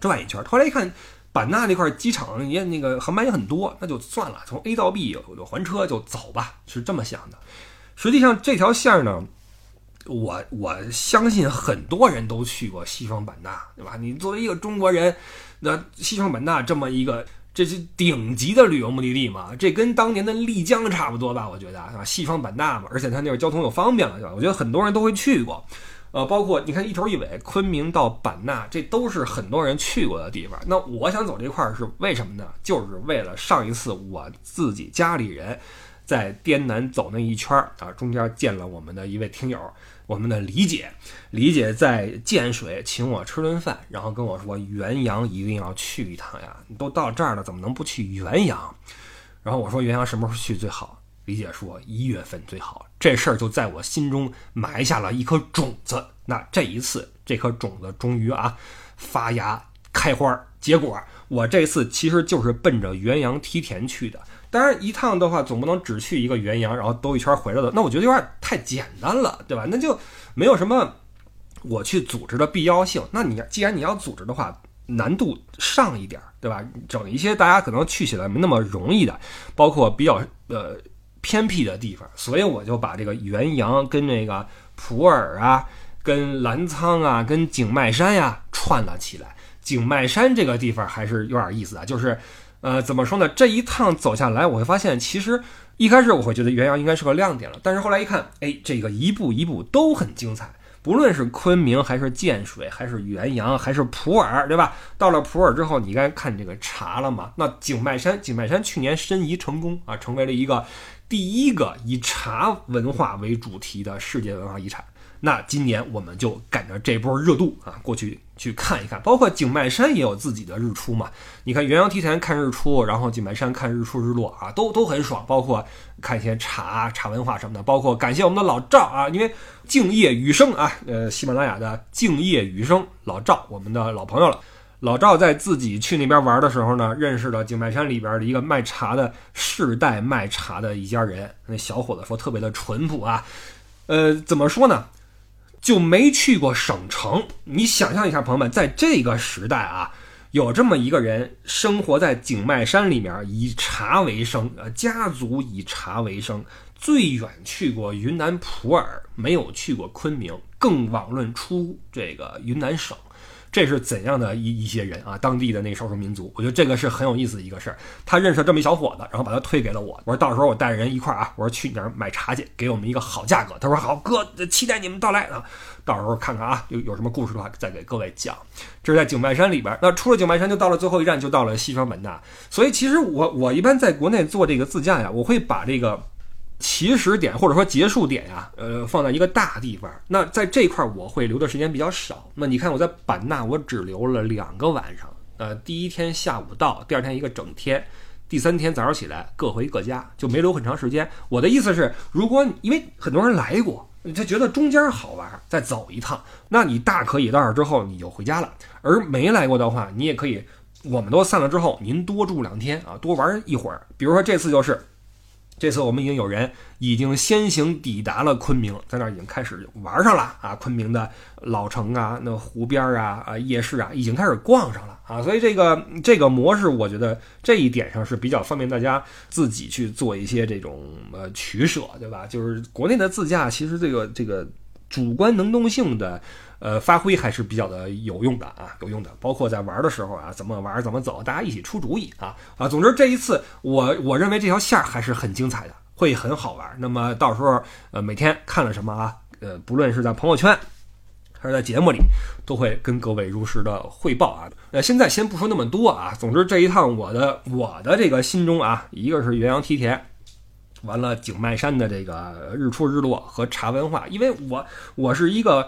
转一圈，后来一看。版纳那块机场也那个航班也很多，那就算了，从 A 到 B 有还车就走吧，是这么想的。实际上这条线呢，我我相信很多人都去过西双版纳，对吧？你作为一个中国人，那西双版纳这么一个，这是顶级的旅游目的地嘛？这跟当年的丽江差不多吧？我觉得啊，西双版纳嘛，而且它那个交通又方便了，对吧？我觉得很多人都会去过。呃，包括你看一头一尾，昆明到版纳，这都是很多人去过的地方。那我想走这块儿是为什么呢？就是为了上一次我自己家里人在滇南走那一圈儿啊，中间见了我们的一位听友，我们的李姐，李姐在建水请我吃顿饭，然后跟我说元阳一定要去一趟呀，你都到这儿了，怎么能不去元阳？然后我说元阳什么时候去最好？李姐说一月份最好，这事儿就在我心中埋下了一颗种子。那这一次，这颗种子终于啊发芽开花结果。我这次其实就是奔着元阳梯田去的。当然，一趟的话总不能只去一个元阳，然后兜一圈回来的，那我觉得有点太简单了，对吧？那就没有什么我去组织的必要性。那你既然你要组织的话，难度上一点，对吧？整一些大家可能去起来没那么容易的，包括比较呃。偏僻的地方，所以我就把这个元阳跟那个普洱啊、跟澜沧啊、跟景迈山呀串了起来。景迈山这个地方还是有点意思啊，就是，呃，怎么说呢？这一趟走下来，我会发现，其实一开始我会觉得元阳应该是个亮点了，但是后来一看，哎，这个一步一步都很精彩。不论是昆明还是建水，还是元阳，还是普洱，对吧？到了普洱之后，你该看这个茶了嘛？那景迈山，景迈山去年申遗成功啊，成为了一个。第一个以茶文化为主题的世界文化遗产，那今年我们就赶着这波热度啊，过去去看一看。包括景迈山也有自己的日出嘛，你看元阳梯田看日出，然后景迈山看日出日落啊，都都很爽。包括看一些茶茶文化什么的，包括感谢我们的老赵啊，因为敬业雨声啊，呃，喜马拉雅的敬业雨声老赵，我们的老朋友了。老赵在自己去那边玩的时候呢，认识了景迈山里边的一个卖茶的世代卖茶的一家人。那小伙子说特别的淳朴啊，呃，怎么说呢？就没去过省城。你想象一下，朋友们，在这个时代啊，有这么一个人生活在景迈山里面，以茶为生，呃，家族以茶为生，最远去过云南普洱，没有去过昆明，更枉论出这个云南省。这是怎样的一一些人啊？当地的那少数民族，我觉得这个是很有意思的一个事儿。他认识这么一小伙子，然后把他推给了我。我说到时候我带着人一块儿啊，我说去你那儿买茶去，给我们一个好价格。他说好，哥，期待你们到来啊。到时候看看啊，有有什么故事的话再给各位讲。这是在景迈山里边。那出了景迈山，就到了最后一站，就到了西双版纳。所以其实我我一般在国内做这个自驾呀，我会把这个。起始点或者说结束点呀，呃，放在一个大地方。那在这块我会留的时间比较少。那你看我在版纳，我只留了两个晚上。呃，第一天下午到，第二天一个整天，第三天早上起来各回各家，就没留很长时间。我的意思是，如果因为很多人来过，他觉得中间好玩，再走一趟，那你大可以到这之后你就回家了。而没来过的话，你也可以，我们都散了之后，您多住两天啊，多玩一会儿。比如说这次就是。这次我们已经有人已经先行抵达了昆明，在那儿已经开始玩上了啊！昆明的老城啊，那湖边啊，啊夜市啊，已经开始逛上了啊！所以这个这个模式，我觉得这一点上是比较方便大家自己去做一些这种呃取舍，对吧？就是国内的自驾，其实这个这个主观能动性的。呃，发挥还是比较的有用的啊，有用的。包括在玩的时候啊，怎么玩怎么走，大家一起出主意啊啊。总之这一次，我我认为这条线还是很精彩的，会很好玩。那么到时候呃，每天看了什么啊？呃，不论是在朋友圈还是在节目里，都会跟各位如实的汇报啊。那，现在先不说那么多啊。总之这一趟我的我的这个心中啊，一个是元阳梯田，完了景迈山的这个日出日落和茶文化，因为我我是一个。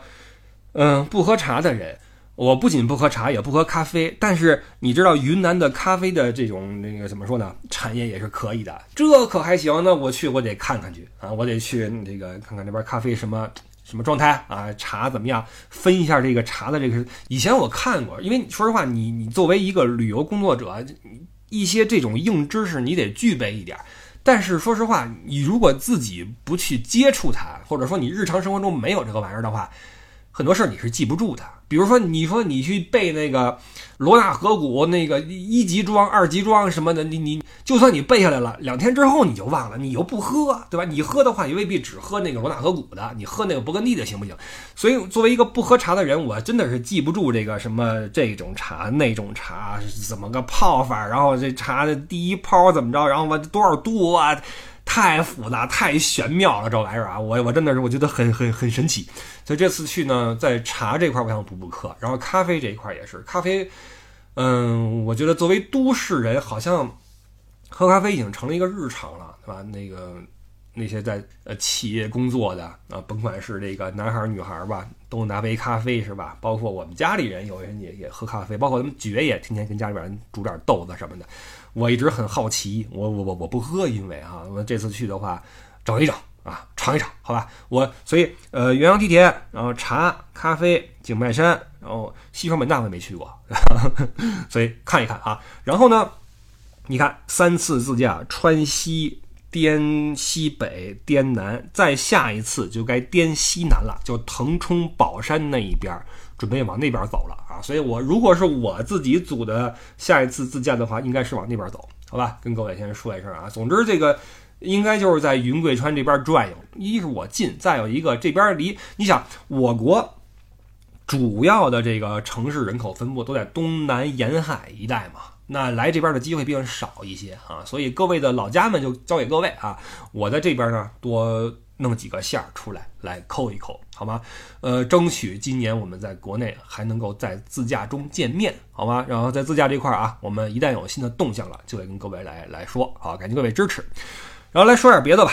嗯，不喝茶的人，我不仅不喝茶，也不喝咖啡，但是你知道云南的咖啡的这种那个怎么说呢？产业也是可以的，这可还行。那我去，我得看看去啊，我得去这个看看那边咖啡什么什么状态啊，茶怎么样？分一下这个茶的这个。以前我看过，因为说实话，你你作为一个旅游工作者，一些这种硬知识你得具备一点。但是说实话，你如果自己不去接触它，或者说你日常生活中没有这个玩意儿的话，很多事儿你是记不住的。比如说，你说你去背那个罗纳河谷那个一级庄、二级庄什么的，你你就算你背下来了，两天之后你就忘了，你又不喝，对吧？你喝的话，也未必只喝那个罗纳河谷的，你喝那个勃艮第的行不行？所以，作为一个不喝茶的人，我真的是记不住这个什么这种茶、那种茶怎么个泡法，然后这茶的第一泡怎么着，然后我多少度啊？太复杂、太玄妙了，这玩意儿啊，我我真的是我觉得很很很神奇。所以这次去呢，在茶这块儿我想补补课，然后咖啡这一块儿也是。咖啡，嗯，我觉得作为都市人，好像喝咖啡已经成了一个日常了，对吧？那个那些在呃企业工作的啊，甭管是这个男孩女孩吧，都拿杯咖啡是吧？包括我们家里人，有人也也喝咖啡，包括咱们爵爷天天跟家里边人煮点豆子什么的。我一直很好奇，我我我我不喝，因为啊，我这次去的话，找一找啊，尝一尝，好吧？我所以呃，元阳地铁，然后茶、咖啡、景迈山，然后西双版纳我也没去过，所以看一看啊。然后呢，你看三次自驾，川西、滇西北、滇南，再下一次就该滇西南了，就腾冲宝山那一边儿。准备往那边走了啊，所以我如果是我自己组的下一次自驾的话，应该是往那边走，好吧？跟各位先说一声啊。总之，这个应该就是在云贵川这边转悠，一是我近，再有一个这边离你想，我国主要的这个城市人口分布都在东南沿海一带嘛，那来这边的机会毕竟少一些啊，所以各位的老家们就交给各位啊，我在这边呢多。弄几个线儿出来，来扣一扣，好吗？呃，争取今年我们在国内还能够在自驾中见面，好吗？然后在自驾这块儿啊，我们一旦有新的动向了，就会跟各位来来说，好，感谢各位支持。然后来说点别的吧，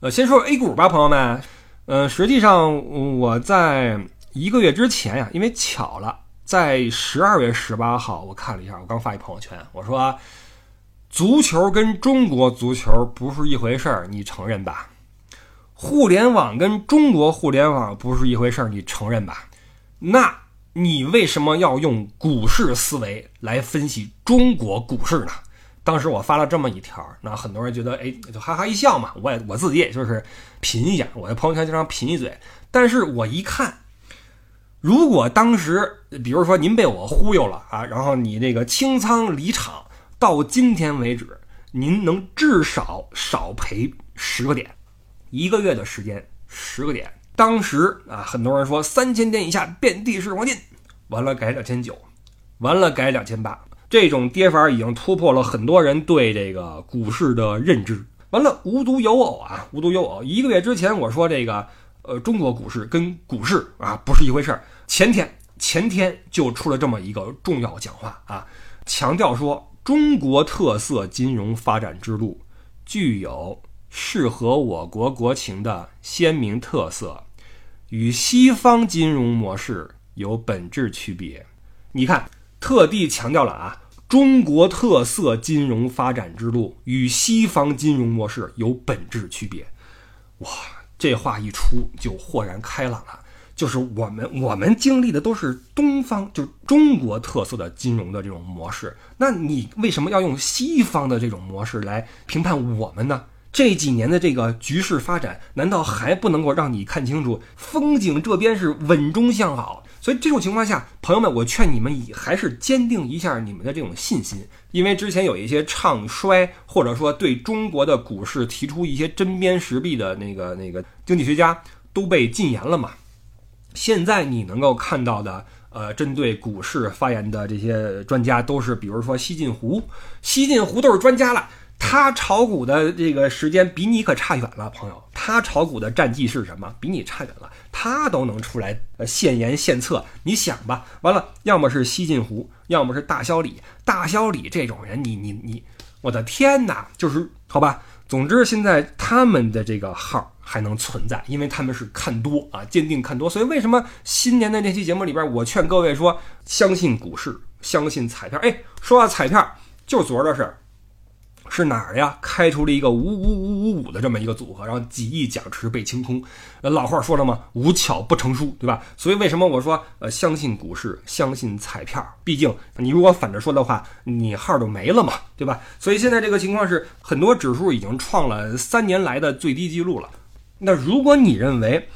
呃，先说 A 股吧，朋友们。呃，实际上我在一个月之前呀，因为巧了，在十二月十八号，我看了一下，我刚发一朋友圈，我说足球跟中国足球不是一回事儿，你承认吧？互联网跟中国互联网不是一回事儿，你承认吧？那你为什么要用股市思维来分析中国股市呢？当时我发了这么一条，那很多人觉得，哎，就哈哈一笑嘛。我也我自己也就是贫一下，我在朋友圈经常贫一嘴。但是我一看，如果当时，比如说您被我忽悠了啊，然后你这个清仓离场，到今天为止，您能至少少赔十个点。一个月的时间，十个点。当时啊，很多人说三千点以下遍地是黄金，完了改两千九，完了改两千八。这种跌法已经突破了很多人对这个股市的认知。完了，无独有偶啊，无独有偶，一个月之前我说这个，呃，中国股市跟股市啊不是一回事儿。前天前天就出了这么一个重要讲话啊，强调说中国特色金融发展之路具有。适合我国国情的鲜明特色，与西方金融模式有本质区别。你看，特地强调了啊，中国特色金融发展之路与西方金融模式有本质区别。哇，这话一出就豁然开朗了。就是我们我们经历的都是东方，就是中国特色的金融的这种模式。那你为什么要用西方的这种模式来评判我们呢？这几年的这个局势发展，难道还不能够让你看清楚风景这边是稳中向好？所以这种情况下，朋友们，我劝你们以还是坚定一下你们的这种信心，因为之前有一些唱衰或者说对中国的股市提出一些针砭时弊的那个那个经济学家都被禁言了嘛。现在你能够看到的，呃，针对股市发言的这些专家，都是比如说西晋湖，西晋湖都是专家了。他炒股的这个时间比你可差远了，朋友。他炒股的战绩是什么？比你差远了。他都能出来呃献言献策，你想吧。完了，要么是西晋湖，要么是大萧李。大萧李这种人，你你你，我的天哪！就是好吧。总之，现在他们的这个号还能存在，因为他们是看多啊，坚定看多。所以为什么新年的那期节目里边，我劝各位说，相信股市，相信彩票。哎，说到彩票，就昨儿的事儿。是哪儿呀？开出了一个五五五五五的这么一个组合，然后几亿奖池被清空。呃，老话说了嘛，无巧不成书，对吧？所以为什么我说呃，相信股市，相信彩票？毕竟你如果反着说的话，你号就没了嘛，对吧？所以现在这个情况是，很多指数已经创了三年来的最低记录了。那如果你认为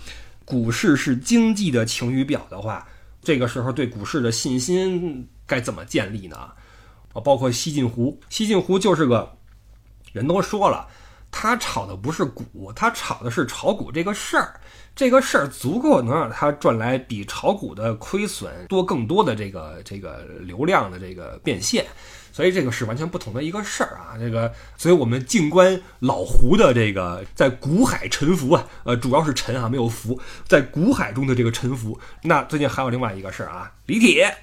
股市是经济的晴雨表的话，这个时候对股市的信心该怎么建立呢？啊，包括西晋湖，西晋湖就是个。人都说了，他炒的不是股，他炒的是炒股这个事儿。这个事儿足够能让他赚来比炒股的亏损多更多的这个这个流量的这个变现，所以这个是完全不同的一个事儿啊。这个，所以我们静观老胡的这个在股海沉浮啊，呃，主要是沉啊，没有浮，在股海中的这个沉浮。那最近还有另外一个事儿啊，李铁，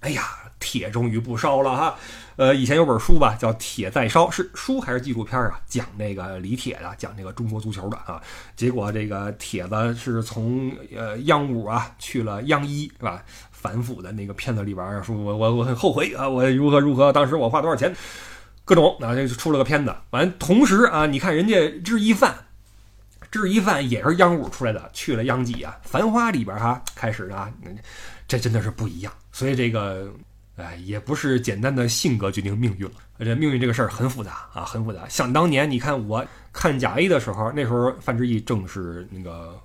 哎呀，铁终于不烧了哈。呃，以前有本书吧，叫《铁在烧》，是书还是纪录片啊？讲那个李铁的，讲这个中国足球的啊。结果这个铁子是从呃央五啊去了央一，是吧？反腐的那个片子里边说，我我我很后悔啊，我如何如何，当时我花多少钱，各种啊，就出了个片子。完，同时啊，你看人家知一范，知一范也是央五出来的，去了央几啊？繁花里边哈开始啊，这真的是不一样。所以这个。哎，也不是简单的性格决定命运了，而且命运这个事儿很复杂啊，很复杂。想当年，你看我看甲 A 的时候，那时候范志毅正是那个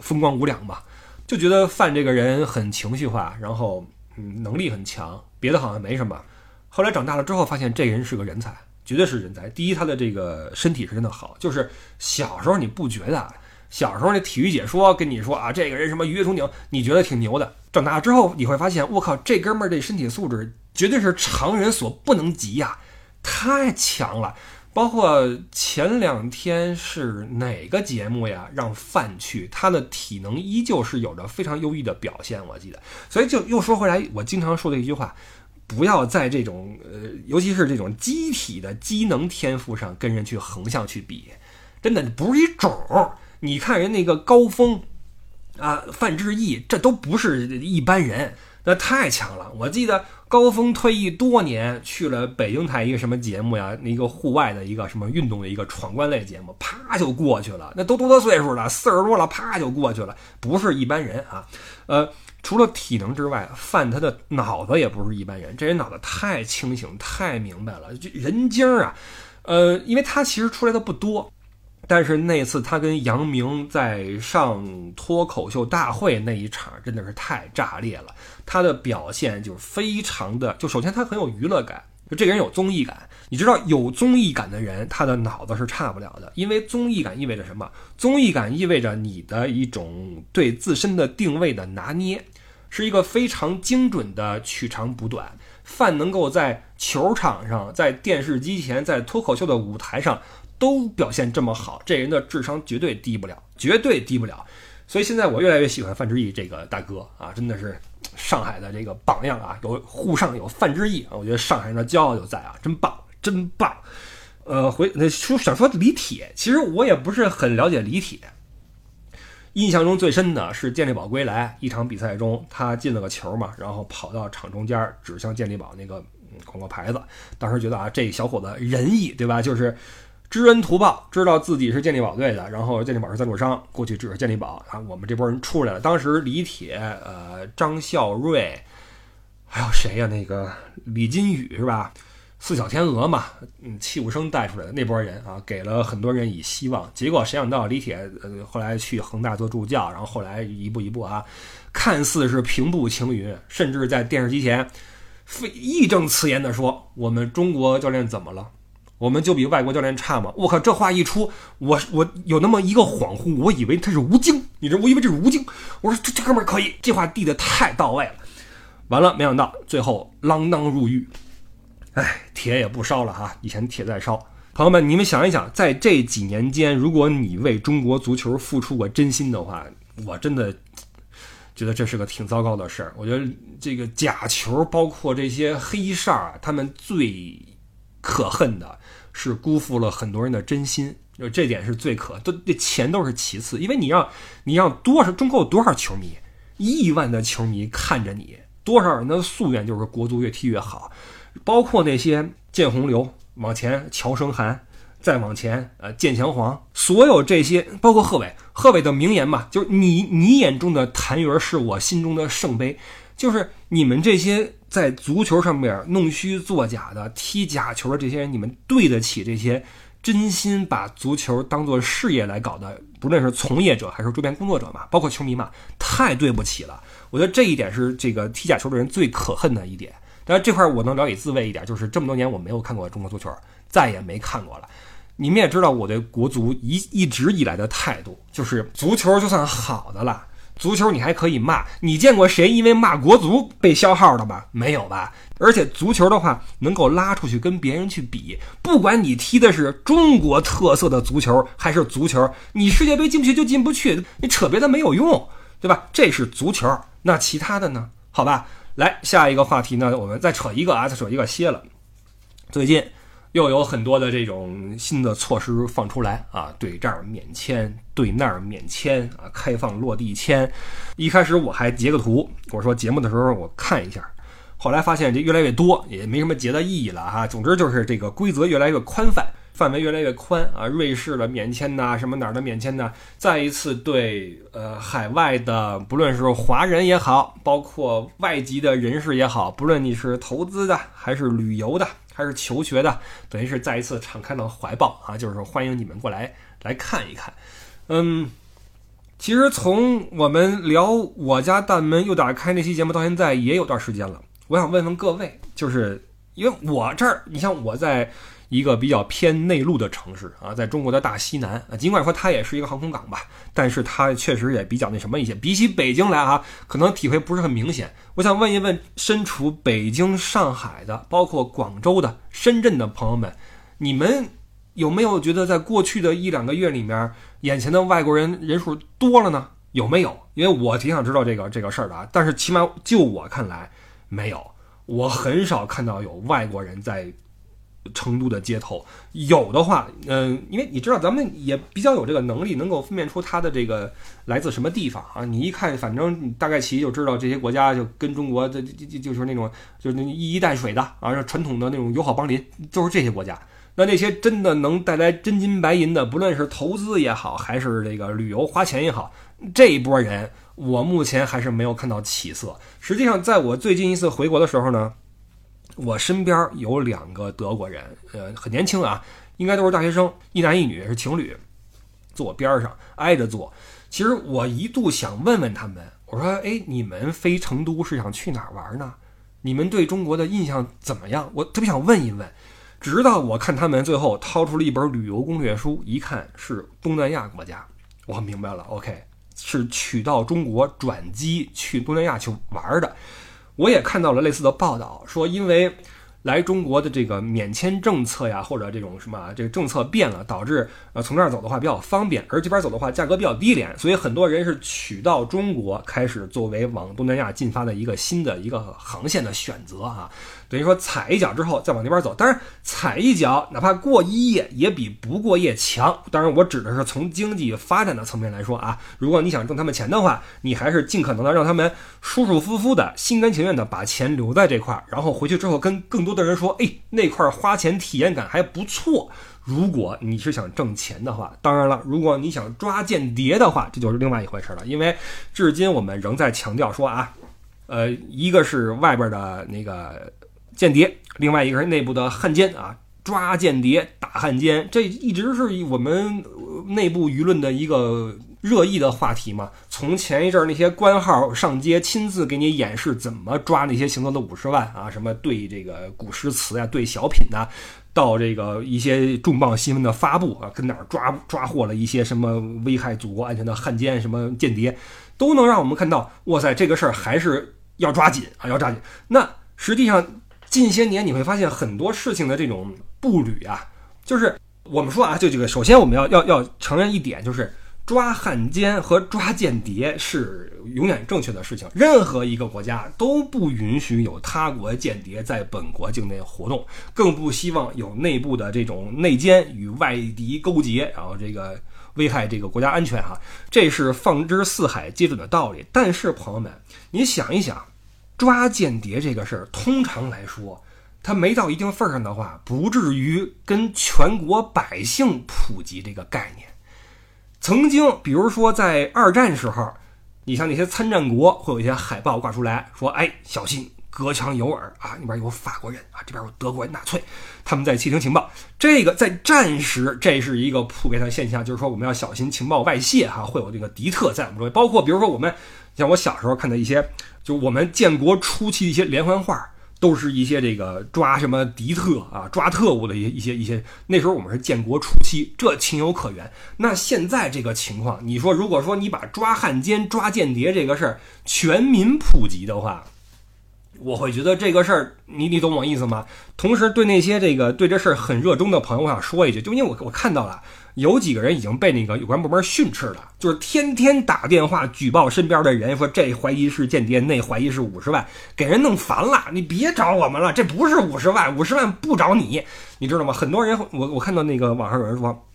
风光无两吧，就觉得范这个人很情绪化，然后嗯能力很强，别的好像没什么。后来长大了之后，发现这人是个人才，绝对是人才。第一，他的这个身体是真的好，就是小时候你不觉得。小时候那体育解说跟你说啊，这个人什么鱼跃冲顶，你觉得挺牛的。长大之后你会发现，我靠，这哥们儿这身体素质绝对是常人所不能及呀，太强了。包括前两天是哪个节目呀，让范去，他的体能依旧是有着非常优异的表现，我记得。所以就又说回来，我经常说的一句话，不要在这种呃，尤其是这种机体的机能天赋上跟人去横向去比，真的不是一种。你看人那个高峰，啊，范志毅，这都不是一般人，那太强了。我记得高峰退役多年，去了北京台一个什么节目呀？那个户外的一个什么运动的一个闯关类节目，啪就过去了。那都多大岁数了？四十多了，啪就过去了，不是一般人啊。呃，除了体能之外，范他的脑子也不是一般人，这人脑子太清醒，太明白了，就人精啊。呃，因为他其实出来的不多。但是那次他跟杨明在上脱口秀大会那一场真的是太炸裂了，他的表现就非常的，就首先他很有娱乐感，就这个人有综艺感。你知道有综艺感的人，他的脑子是差不了的，因为综艺感意味着什么？综艺感意味着你的一种对自身的定位的拿捏，是一个非常精准的取长补短。范能够在球场上，在电视机前，在脱口秀的舞台上。都表现这么好，这人的智商绝对低不了，绝对低不了。所以现在我越来越喜欢范志毅这个大哥啊，真的是上海的这个榜样啊，有沪上有范志毅啊，我觉得上海人的骄傲就在啊，真棒，真棒。呃，回那说想说李铁，其实我也不是很了解李铁，印象中最深的是健力宝归来一场比赛中，他进了个球嘛，然后跑到场中间指向健力宝那个广告牌子，当时觉得啊，这小伙子仁义对吧？就是。知恩图报，知道自己是健力宝队的，然后健力宝是赞助商，过去指着健力宝啊，我们这波人出来了。当时李铁、呃张孝瑞，还有谁呀？那个李金羽是吧？四小天鹅嘛，嗯，器物生带出来的那波人啊，给了很多人以希望。结果谁想到李铁呃后来去恒大做助教，然后后来一步一步啊，看似是平步青云，甚至在电视机前非义正辞严地说：“我们中国教练怎么了？”我们就比外国教练差吗？我靠，这话一出，我我有那么一个恍惚，我以为他是吴京，你知道，我以为这是吴京。我说这这哥们儿可以，这话递的太到位了。完了，没想到最后锒铛入狱。哎，铁也不烧了哈，以前铁在烧。朋友们，你们想一想，在这几年间，如果你为中国足球付出过真心的话，我真的觉得这是个挺糟糕的事儿。我觉得这个假球，包括这些黑哨，他们最。可恨的是辜负了很多人的真心，就这点是最可，都这钱都是其次，因为你让你让多少中国有多少球迷，亿万的球迷看着你，多少人的夙愿就是国足越踢越好，包括那些建洪流往前，乔生涵。再往前，呃，建强黄，所有这些，包括贺炜，贺炜的名言嘛，就是你你眼中的谭云是我心中的圣杯，就是你们这些在足球上面弄虚作假的、踢假球的这些人，你们对得起这些真心把足球当做事业来搞的，不论是从业者还是周边工作者嘛，包括球迷嘛，太对不起了。我觉得这一点是这个踢假球的人最可恨的一点。当然这块我能聊以自慰一点，就是这么多年我没有看过中国足球，再也没看过了。你们也知道我对国足一一直以来的态度，就是足球就算好的了，足球你还可以骂。你见过谁因为骂国足被消耗的吗？没有吧？而且足球的话，能够拉出去跟别人去比，不管你踢的是中国特色的足球还是足球，你世界杯进不去就进不去，你扯别的没有用，对吧？这是足球，那其他的呢？好吧，来下一个话题呢，我们再扯一个啊，再扯一个歇了。最近。又有很多的这种新的措施放出来啊，对这儿免签，对那儿免签啊，开放落地签。一开始我还截个图，我说节目的时候我看一下，后来发现这越来越多，也没什么截的意义了哈。总之就是这个规则越来越宽泛，范围越来越宽啊。瑞士的免签呐，什么哪儿的免签呐，再一次对呃海外的，不论是华人也好，包括外籍的人士也好，不论你是投资的还是旅游的。还是求学的，等于是再一次敞开了怀抱啊！就是说，欢迎你们过来来看一看。嗯，其实从我们聊我家大门又打开那期节目到现在也有段时间了。我想问问各位，就是因为我这儿，你像我在。一个比较偏内陆的城市啊，在中国的大西南啊，尽管说它也是一个航空港吧，但是它确实也比较那什么一些。比起北京来啊，可能体会不是很明显。我想问一问身处北京、上海的，包括广州的、深圳的朋友们，你们有没有觉得在过去的一两个月里面，眼前的外国人人数多了呢？有没有？因为我挺想知道这个这个事儿的啊。但是起码就我看来，没有。我很少看到有外国人在。成都的街头有的话，嗯，因为你知道咱们也比较有这个能力，能够分辨出它的这个来自什么地方啊。你一看，反正大概其就知道这些国家就跟中国的就就就是那种就是一衣带水的啊，传统的那种友好邦邻，就是这些国家。那那些真的能带来真金白银的，不论是投资也好，还是这个旅游花钱也好，这一波人我目前还是没有看到起色。实际上，在我最近一次回国的时候呢。我身边有两个德国人，呃，很年轻啊，应该都是大学生，一男一女是情侣，坐我边上挨着坐。其实我一度想问问他们，我说：“哎，你们飞成都是想去哪儿玩呢？你们对中国的印象怎么样？”我特别想问一问。直到我看他们最后掏出了一本旅游攻略书，一看是东南亚国家，我明白了，OK，是取到中国转机去东南亚去玩的。我也看到了类似的报道，说因为来中国的这个免签政策呀，或者这种什么这个政策变了，导致呃从这儿走的话比较方便，而这边走的话价格比较低廉，所以很多人是取到中国开始作为往东南亚进发的一个新的一个航线的选择啊。等于说踩一脚之后再往那边走，当然踩一脚哪怕过一夜也比不过夜强。当然我指的是从经济发展的层面来说啊，如果你想挣他们钱的话，你还是尽可能的让他们舒舒服服的、心甘情愿的把钱留在这块儿，然后回去之后跟更多的人说，哎，那块花钱体验感还不错。如果你是想挣钱的话，当然了，如果你想抓间谍的话，这就是另外一回事了。因为至今我们仍在强调说啊，呃，一个是外边的那个。间谍，另外一个是内部的汉奸啊，抓间谍打汉奸，这一直是我们内部舆论的一个热议的话题嘛。从前一阵那些官号上街亲自给你演示怎么抓那些行走的五十万啊，什么对这个古诗词呀、对小品呐，到这个一些重磅新闻的发布啊，跟哪儿抓抓获了一些什么危害祖国安全的汉奸、什么间谍，都能让我们看到，哇塞，这个事儿还是要抓紧啊，要抓紧。那实际上。近些年你会发现很多事情的这种步履啊，就是我们说啊，就这个，首先我们要要要承认一点，就是抓汉奸和抓间谍是永远正确的事情。任何一个国家都不允许有他国间谍在本国境内活动，更不希望有内部的这种内奸与外敌勾结，然后这个危害这个国家安全。哈，这是放之四海皆准的道理。但是朋友们，你想一想，抓间谍这个事儿，通常来说，他没到一定份儿上的话，不至于跟全国百姓普及这个概念。曾经，比如说在二战时候，你像那些参战国会有一些海报挂出来说：“哎，小心隔墙有耳啊！那边有法国人啊，这边有德国人纳粹，他们在窃听情报。”这个在战时，这是一个普遍的现象，就是说我们要小心情报外泄哈，会有这个敌特在我们周围。包括比如说我们像我小时候看的一些，就我们建国初期一些连环画。都是一些这个抓什么敌特啊，抓特务的一些一些一些。那时候我们是建国初期，这情有可原。那现在这个情况，你说如果说你把抓汉奸、抓间谍这个事儿全民普及的话，我会觉得这个事儿，你你懂我意思吗？同时，对那些这个对这事儿很热衷的朋友，我想说一句，就因为我我看到了。有几个人已经被那个有关部门训斥了，就是天天打电话举报身边的人，说这怀疑是间谍，那怀疑是五十万，给人弄烦了。你别找我们了，这不是五十万，五十万不找你，你知道吗？很多人，我我看到那个网上有人说，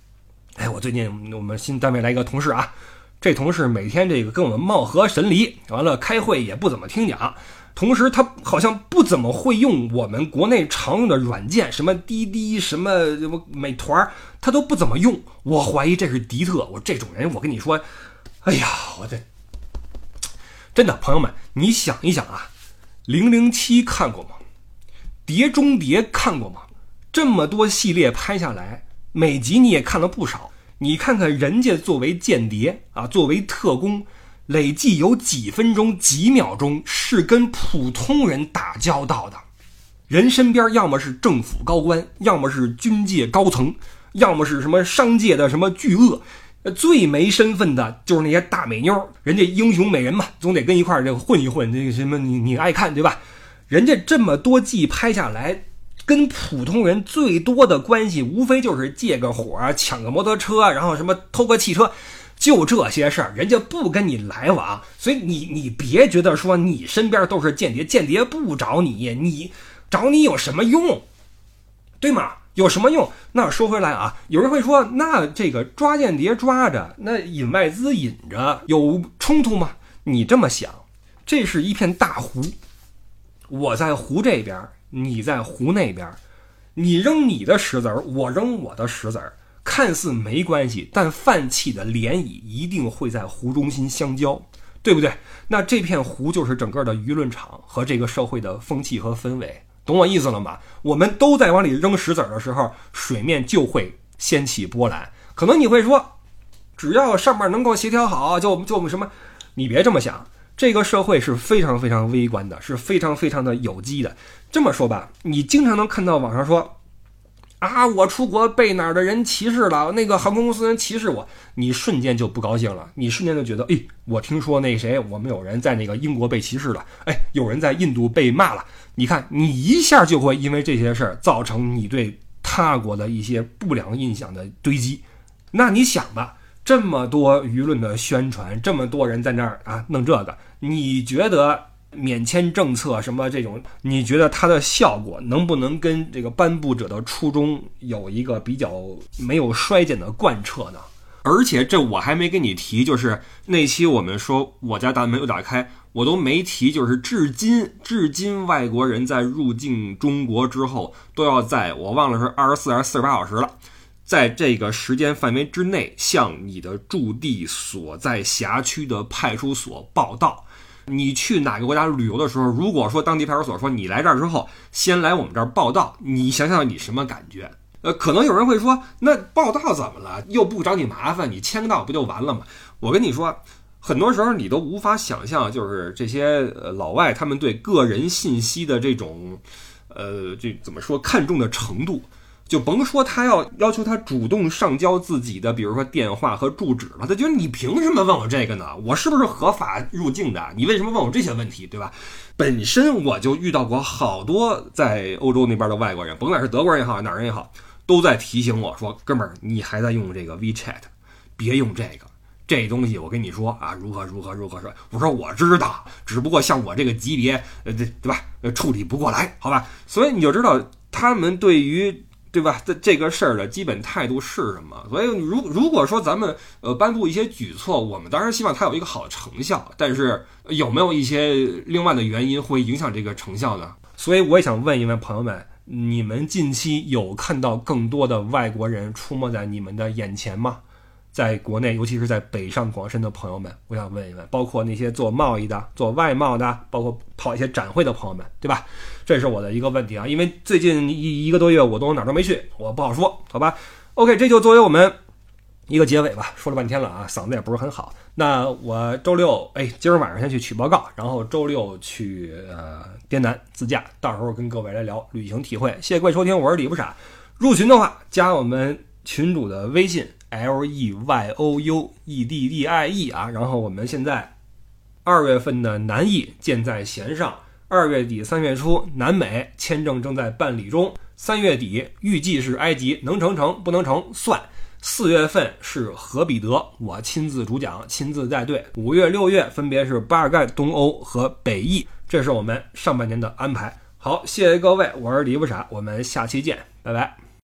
哎，我最近我们新单位来一个同事啊，这同事每天这个跟我们貌合神离，完了开会也不怎么听讲。同时，他好像不怎么会用我们国内常用的软件，什么滴滴、什么美团，他都不怎么用。我怀疑这是敌特。我这种人，我跟你说，哎呀，我这真的朋友们，你想一想啊，零零七看过吗？碟中谍看过吗？这么多系列拍下来，每集你也看了不少。你看看人家作为间谍啊，作为特工。累计有几分钟、几秒钟是跟普通人打交道的，人身边要么是政府高官，要么是军界高层，要么是什么商界的什么巨鳄，最没身份的就是那些大美妞，人家英雄美人嘛，总得跟一块儿这个混一混，这个什么你你爱看对吧？人家这么多季拍下来，跟普通人最多的关系，无非就是借个火、抢个摩托车，然后什么偷个汽车。就这些事儿，人家不跟你来往，所以你你别觉得说你身边都是间谍，间谍不找你，你找你有什么用，对吗？有什么用？那说回来啊，有人会说，那这个抓间谍抓着，那引外资引着，有冲突吗？你这么想，这是一片大湖，我在湖这边，你在湖那边，你扔你的石子儿，我扔我的石子儿。看似没关系，但泛起的涟漪一定会在湖中心相交，对不对？那这片湖就是整个的舆论场和这个社会的风气和氛围，懂我意思了吗？我们都在往里扔石子的时候，水面就会掀起波澜。可能你会说，只要上面能够协调好，就就我们什么？你别这么想，这个社会是非常非常微观的，是非常非常的有机的。这么说吧，你经常能看到网上说。啊！我出国被哪儿的人歧视了？那个航空公司人歧视我，你瞬间就不高兴了。你瞬间就觉得，哎，我听说那谁，我们有人在那个英国被歧视了，哎，有人在印度被骂了。你看，你一下就会因为这些事儿造成你对他国的一些不良印象的堆积。那你想吧，这么多舆论的宣传，这么多人在那儿啊弄这个，你觉得？免签政策什么这种，你觉得它的效果能不能跟这个颁布者的初衷有一个比较没有衰减的贯彻呢？而且这我还没跟你提，就是那期我们说我家大门又打开，我都没提，就是至今至今外国人在入境中国之后，都要在我忘了是二十四还是四十八小时了，在这个时间范围之内向你的驻地所在辖区的派出所报到。你去哪个国家旅游的时候，如果说当地派出所说你来这儿之后，先来我们这儿报道，你想想你什么感觉？呃，可能有人会说，那报道怎么了？又不找你麻烦，你签个到不就完了吗？我跟你说，很多时候你都无法想象，就是这些老外他们对个人信息的这种，呃，这怎么说看重的程度。就甭说他要要求他主动上交自己的，比如说电话和住址了，他觉得你凭什么问我这个呢？我是不是合法入境的？你为什么问我这些问题，对吧？本身我就遇到过好多在欧洲那边的外国人，甭管是德国人也好，哪人也好，都在提醒我说：“哥们儿，你还在用这个 WeChat，别用这个，这东西我跟你说啊，如何如何如何说？我说我知道，只不过像我这个级别，呃，对对吧？呃，处理不过来，好吧？所以你就知道他们对于对吧这这个事儿的基本态度是什么。所以如如果说咱们呃颁布一些举措，我们当然希望它有一个好的成效，但是有没有一些另外的原因会影响这个成效呢？所以我也想问一问朋友们，你们近期有看到更多的外国人出没在你们的眼前吗？在国内，尤其是在北上广深的朋友们，我想问一问，包括那些做贸易的、做外贸的，包括跑一些展会的朋友们，对吧？这是我的一个问题啊，因为最近一一个多月我都哪儿都没去，我不好说，好吧？OK，这就作为我们一个结尾吧。说了半天了啊，嗓子也不是很好。那我周六，哎，今儿晚上先去取报告，然后周六去呃滇南自驾，到时候跟各位来聊旅行体会。谢谢各位收听，我是李不傻。入群的话，加我们群主的微信。L E Y O U E D D I E 啊，然后我们现在二月份的南艺箭在弦上，二月底三月初南美签证正在办理中，三月底预计是埃及能成成不能成算，四月份是何彼得，我亲自主讲亲自带队，五月六月分别是巴尔干、东欧和北翼，这是我们上半年的安排。好，谢谢各位，我是李不傻，我们下期见，拜拜。